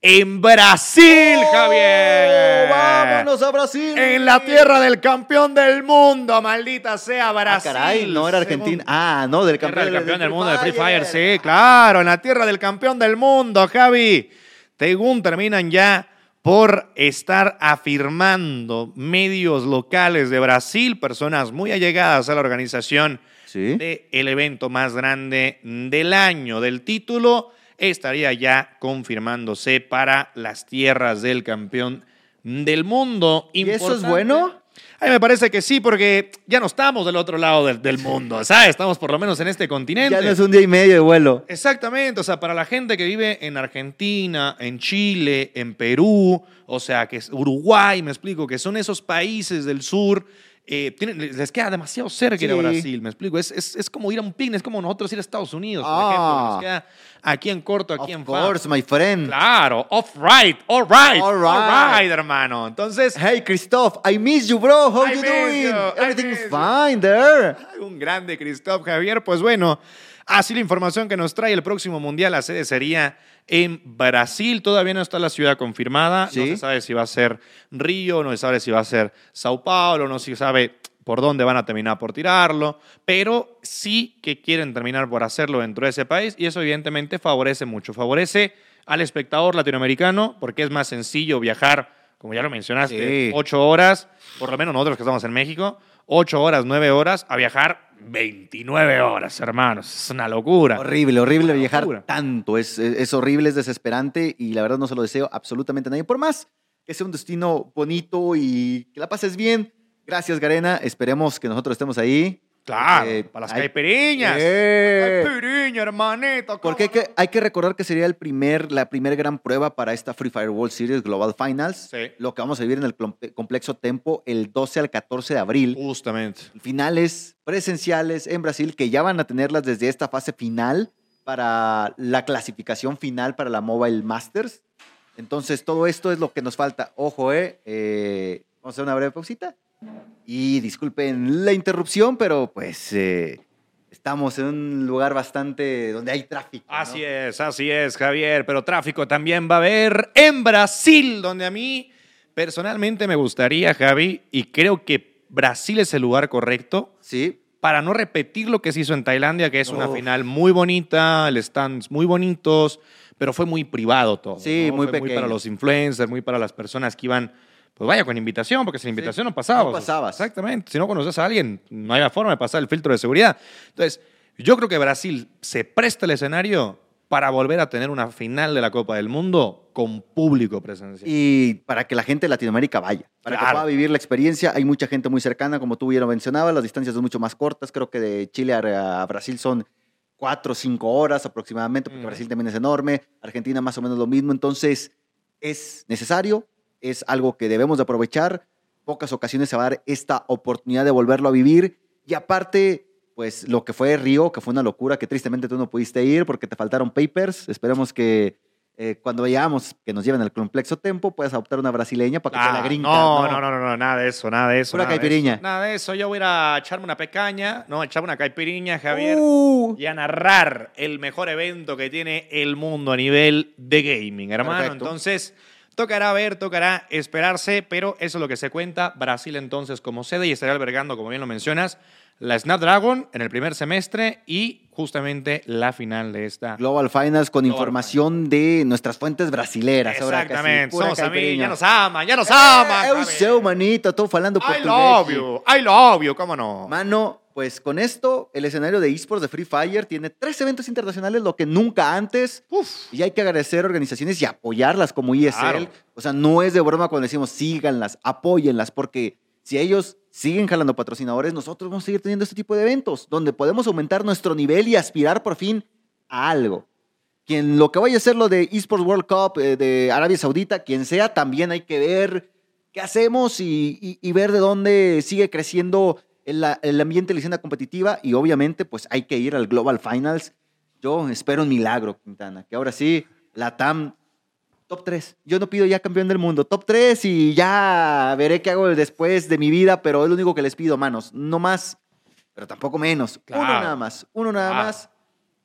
en Brasil, Javier. ¡Oh, ¡Vámonos a Brasil! En la tierra del campeón del mundo, maldita sea Ah, Brasil. caray, no era Argentina. Ah, no, del campeón, del campeón del mundo de Free Fire, sí, claro, en la tierra del campeón del mundo, Javi. Según terminan ya por estar afirmando medios locales de Brasil, personas muy allegadas a la organización Sí. del evento más grande del año del título, estaría ya confirmándose para las tierras del campeón del mundo. ¿Y eso es bueno? A mí me parece que sí, porque ya no estamos del otro lado del, del mundo, ¿sabes? Estamos por lo menos en este continente. Ya no es un día y medio de vuelo. Exactamente, o sea, para la gente que vive en Argentina, en Chile, en Perú, o sea, que es Uruguay, me explico, que son esos países del sur, eh, tienen- les queda demasiado cerca ir a Sí. Brasil, me explico, es, es, es como ir a un picnic, es como nosotros ir a Estados Unidos, por Ah. ejemplo, nos queda aquí en corto, aquí Of en Fa. course, my friend. Claro, off right, all right, All all right. hermano. Entonces, Hey, Christoph, I miss you, bro. How I you doing? you, Everything's fine there. Un grande Christoph Javier. Pues bueno, así la información que nos trae el próximo mundial. La sede sería en Brasil. Todavía no está la ciudad confirmada. No se sabe si va a ser Río, no se sabe si va a ser Sao Paulo, no se sabe por dónde van a terminar por tirarlo, pero sí que quieren terminar por hacerlo dentro de ese país y eso evidentemente favorece mucho, favorece al espectador latinoamericano porque es más sencillo viajar, como ya lo mencionaste, Sí. ocho horas, por lo menos nosotros que estamos en México, ocho horas, nueve horas, a viajar 29 horas, hermanos. Es una locura. Horrible, horrible Una viajar locura. tanto. Es, es, es horrible, es desesperante y la verdad no se lo deseo absolutamente a nadie. Por más que sea un destino bonito y que la pases bien. Gracias, Garena. Esperemos que nosotros estemos ahí. Claro, Eh, para las hay- caipiriñas. Eh. Caipiriña, hermanito. Porque hay ¿cómo que, hay que recordar que sería el primer, la primera gran prueba para esta Free Fire World Series Global Finals. Sí. Lo que vamos a vivir en el comple- complejo Tempo el 12 al 14 de abril. Justamente. finales presenciales en Brasil que ya van a tenerlas desde esta fase final para la clasificación final para la Mobile Masters. Entonces, todo esto es lo que nos falta. Ojo, eh, eh, vamos a hacer una breve pausita. Y disculpen la interrupción, pero pues eh, estamos en un lugar bastante donde hay tráfico. ¿no? Así es, así es, Javier. Pero tráfico también va a haber en Brasil, donde a mí personalmente me gustaría, Javi, y creo que Brasil es el lugar correcto Sí, para no repetir lo que se hizo en Tailandia, que es una final muy bonita, el stands muy bonitos, pero fue muy privado todo. Sí, ¿no? muy Fue Muy pequeño. para los influencers, muy para las personas que iban pues vaya con invitación, porque sin invitación no pasabas. no pasabas. Exactamente. Si no conoces a alguien, no hay forma de pasar el filtro de seguridad. Entonces, yo creo que Brasil se presta el escenario para volver a tener una final de la Copa del Mundo con público presencial. Y para que la gente de Latinoamérica vaya, para que Claro. pueda vivir la experiencia. Hay mucha gente muy cercana, como tú bien lo mencionabas, las distancias son mucho más cortas. Creo que de Chile a Brasil son cuatro o cinco horas aproximadamente, porque Ujú. Brasil también es enorme, Argentina más o menos lo mismo. Entonces, es necesario, es algo que debemos de aprovechar. Pocas ocasiones se va a dar esta oportunidad de volverlo a vivir. Y aparte, pues lo que fue Río, que fue una locura, que tristemente tú no pudiste ir porque te faltaron papers. Esperemos que eh, cuando vayamos, que nos lleven al complejo Tempo, puedas adoptar una brasileña para que te la Ah, gringa. no, no, no, no, no, nada de eso, nada de eso. De caipiriña. eso. Nada de eso. Yo voy a ir a echarme una pecaña, no, a echarme una caipiriña, Javier. Uh, y a narrar el mejor evento que tiene el mundo a nivel de gaming, hermano. Perfecto. Entonces, tocará ver, tocará esperarse, pero eso es lo que se cuenta. Brasil entonces como sede y estará albergando, como bien lo mencionas, la Snapdragon en el primer semestre y justamente la final de esta. Global Finals con Global información de nuestras fuentes brasileras. ahora casi, Exactamente, pura somos amigos, ya nos aman, ya nos aman. Eh, eu Javier. seu, manito, estou falando I love you, I love you, cómo no. Mano, pues con esto, el escenario de esports de Free Fire tiene tres eventos internacionales, lo que nunca antes. Uf. Y hay que agradecer organizaciones y apoyarlas como ESL. Claro. O sea, no es de broma cuando decimos síganlas, apóyenlas, porque si ellos siguen jalando patrocinadores, nosotros vamos a seguir teniendo este tipo de eventos, donde podemos aumentar nuestro nivel y aspirar por fin a algo. Quien lo que vaya a ser lo de Esports World Cup eh, de Arabia Saudita, quien sea, también hay que ver qué hacemos y, y- y ver de dónde sigue creciendo el, el ambiente de la escena competitiva y obviamente pues hay que ir al Global Finals. Yo espero un milagro, Quintana, que ahora sí, la TAM top 3. Yo no pido ya campeón del mundo, top 3 y ya veré qué hago después de mi vida, pero es lo único que les pido, manos, no más, pero tampoco menos. Claro. Uno nada más, uno nada Claro. más.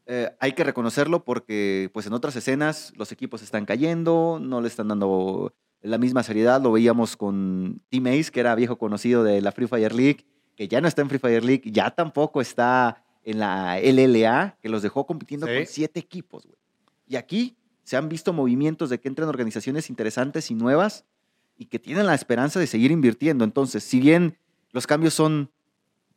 Eh, hay que reconocerlo porque pues en otras escenas los equipos están cayendo, no le están dando la misma seriedad. Lo veíamos con Team Ace, que era viejo conocido de la Free Fire League, que ya no está en Free Fire League, ya tampoco está en la LLA, que los dejó compitiendo Sí. con siete equipos. güey. Y aquí se han visto movimientos de que entran organizaciones interesantes y nuevas y que tienen la esperanza de seguir invirtiendo. Entonces, si bien los cambios son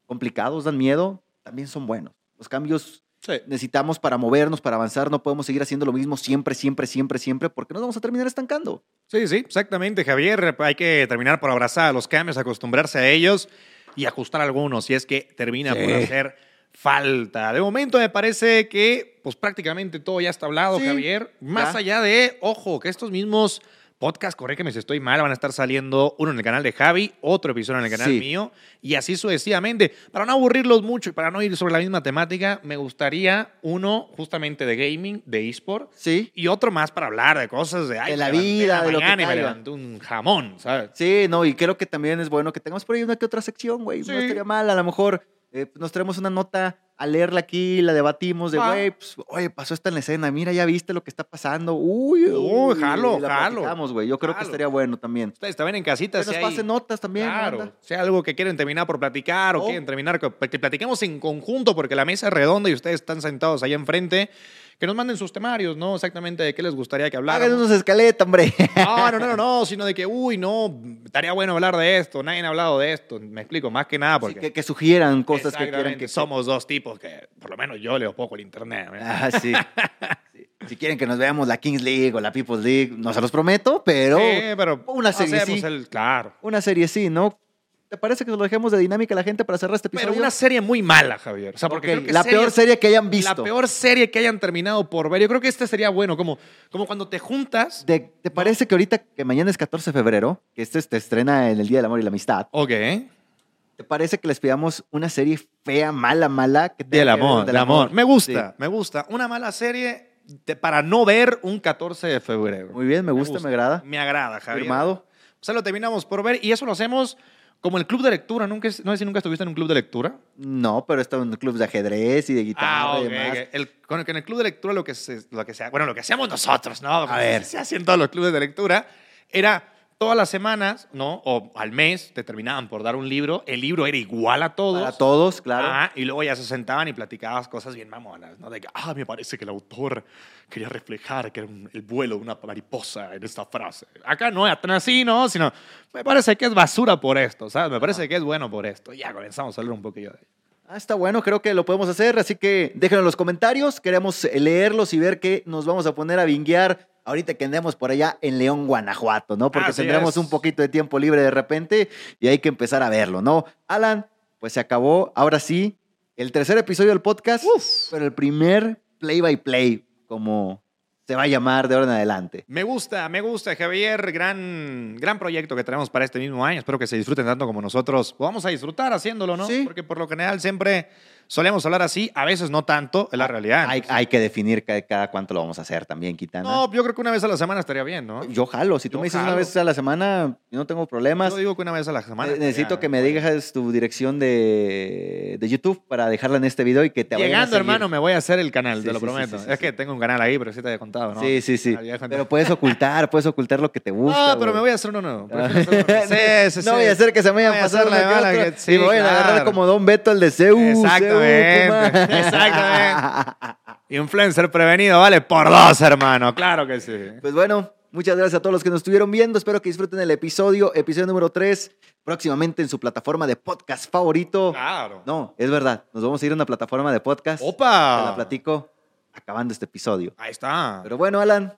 complicados, dan miedo, también son buenos. Los cambios Sí. necesitamos para movernos, para avanzar. No podemos seguir haciendo lo mismo siempre, siempre, siempre, siempre, porque nos vamos a terminar estancando. Sí, sí, exactamente, Javier. Hay que terminar por abrazar a los cambios, acostumbrarse a ellos y ajustar algunos si es que termina Sí. por hacer falta. De momento me parece que pues prácticamente todo ya está hablado, Sí, Javier. Más ya. allá de, ojo, que estos mismos podcasts, corrígeme si estoy mal, van a estar saliendo uno en el canal de Javi, otro episodio en el canal Sí. mío y así sucesivamente. Para no aburrirlos mucho y para no ir sobre la misma temática, me gustaría uno justamente de gaming, de eSport, Sí. y otro más para hablar de cosas de, ay, De me la vida, de lo que y me levanté un jamón, ¿sabes? Sí, no, y creo que también es bueno que tengamos por ahí una que otra sección, güey. Sí. No estaría mal, a lo mejor eh, pues, nos traemos una nota a leerla aquí, la debatimos de, Ah. güey, pues, oye, pasó esta en la escena, mira, ya viste lo que está pasando. Uy, Uy, jalo, la jalo. güey. Yo creo que estaría bueno también. Ustedes también en casita, Que si nos hay- pasen notas también, Claro, si hay algo que quieren terminar por platicar o Oh. quieren terminar, que que platiquemos en conjunto porque la mesa es redonda y ustedes están sentados ahí enfrente, que nos manden sus temarios, ¿no? Exactamente de qué les gustaría que Hagan habláramos. unos escaletas, hombre. No, no, no, no, no, sino de que, uy, no, estaría bueno hablar de esto, nadie ha hablado de esto. Me explico, más que nada Sí, porque que, que sugieran cosas que quieran que somos dos tipos que, por lo menos yo leo poco el internet. ¿eh? Ah, sí. Sí. Si quieren que nos veamos la Kings League o la People's League, no se los prometo, pero Sí, pero una serie sí. el- claro. una serie sí, ¿no? ¿Te parece que nos lo dejemos de dinámica a la gente para cerrar este episodio? Pero una serie muy mala, Javier. O sea, porque Ok, creo que la series- peor serie que hayan visto. La peor serie que hayan terminado por ver. Yo creo que este sería bueno, como, como cuando te juntas. De- ¿Te parece que ahorita que mañana es 14 de febrero, que este se estrena en el Día del Amor y la Amistad, Ok. ¿te parece que les pidamos una serie fea, mala, mala? Que Del amor, del del amor. Me gusta, Sí. me gusta. Una mala serie de- para no ver un 14 de febrero. Muy bien, me gusta, me agrada. Me agrada, Javier. Firmado. O sea, lo terminamos por ver y eso lo hacemos como el club de lectura. Nunca, es- no sé si nunca estuviste en un club de lectura. No, pero está en clubes de ajedrez y de guitarra Ah, ok, y demás. El, con el, en el club de lectura lo que, se, lo que sea, bueno, lo que hacemos nosotros, ¿no? A ver. Se hacen todos los clubes de lectura, era todas las semanas, ¿no? O al mes te terminaban por dar un libro. El libro era igual a todos. Para todos, claro. Ah, y luego ya se sentaban y platicabas cosas bien mamonas, ¿no? De que, ah, me parece que el autor quería reflejar que era un- el vuelo de una mariposa en esta frase. Acá no es tan así, ¿no? Sino, me parece que es basura por esto, ¿sabes? Me parece que es bueno por esto. Y ya comenzamos a hablar un poquillo de Ah, está bueno, creo que lo podemos hacer, así que déjenlo en los comentarios, queremos leerlos y ver qué nos vamos a poner a vinguear ahorita que andemos por allá en León, Guanajuato, ¿no? Porque Así tendremos es. un poquito de tiempo libre de repente y hay que empezar a verlo, ¿no? Alan, pues se acabó, ahora sí, el tercer episodio del podcast, pero el primer play by play, como se va a llamar de ahora en adelante. Me gusta, me gusta, Javier. Gran, gran proyecto que tenemos para este mismo año. Espero que se disfruten tanto como nosotros. Vamos a disfrutar haciéndolo, ¿no? Sí. Porque por lo general siempre solemos hablar así. A veces no tanto, es la realidad. Hay, hay que definir cada, cada cuánto lo vamos a hacer también, Quitana. No, yo creo que una vez a la semana estaría bien, ¿no? Yo jalo, si tú Yo me dices una jalo. vez a la semana, yo no tengo problemas. Yo digo que una vez a la semana. Ne- Necesito que me digas tu dirección de, de YouTube para dejarla en este video y que te a Llegando, seguir. hermano, me voy a hacer el canal, Sí, te lo sí, prometo. sí, es que tengo un canal ahí, pero sí te había contado, ¿no? Sí, sí, sí. Ah, Pero puedes ocultar, puedes ocultar lo que te gusta. No, pero me güey. voy a hacer uno nuevo. No voy a hacer que se me vayan Voy a a pasar la una que que- y me vayan a agarrar como Don Beto el de CEU. Exactamente, exactamente. Influencer prevenido, vale, por dos, hermano. Claro que sí. Pues bueno, muchas gracias a todos los que nos estuvieron viendo. Espero que disfruten el episodio, episodio número 3, próximamente en su plataforma de podcast favorito. Claro. No, es verdad. Nos vamos a ir a una plataforma de podcast. ¡Opa! Te la platico acabando este episodio. Ahí está. Pero bueno, Alan,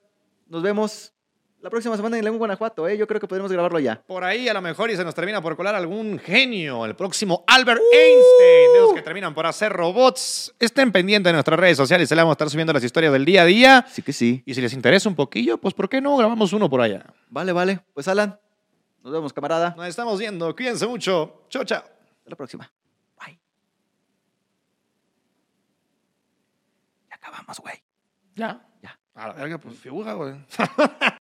nos vemos la próxima semana en León, Guanajuato. ¿eh? Yo creo que podremos grabarlo ya. Por ahí a lo mejor y se nos termina por colar algún genio, el próximo Albert Einstein, de los que terminan por hacer robots. Estén pendientes de nuestras redes sociales, se le vamos a estar subiendo las historias del día a día. Sí que sí. Y si les interesa un poquillo, pues ¿por qué no grabamos uno por allá? Vale, vale. Pues Alan, nos vemos, camarada. Nos estamos viendo, cuídense mucho. Chao, chao. Hasta la próxima. Bye. Ya acabamos, güey. ¿Ya? Ya. A la verga, pues figura, güey.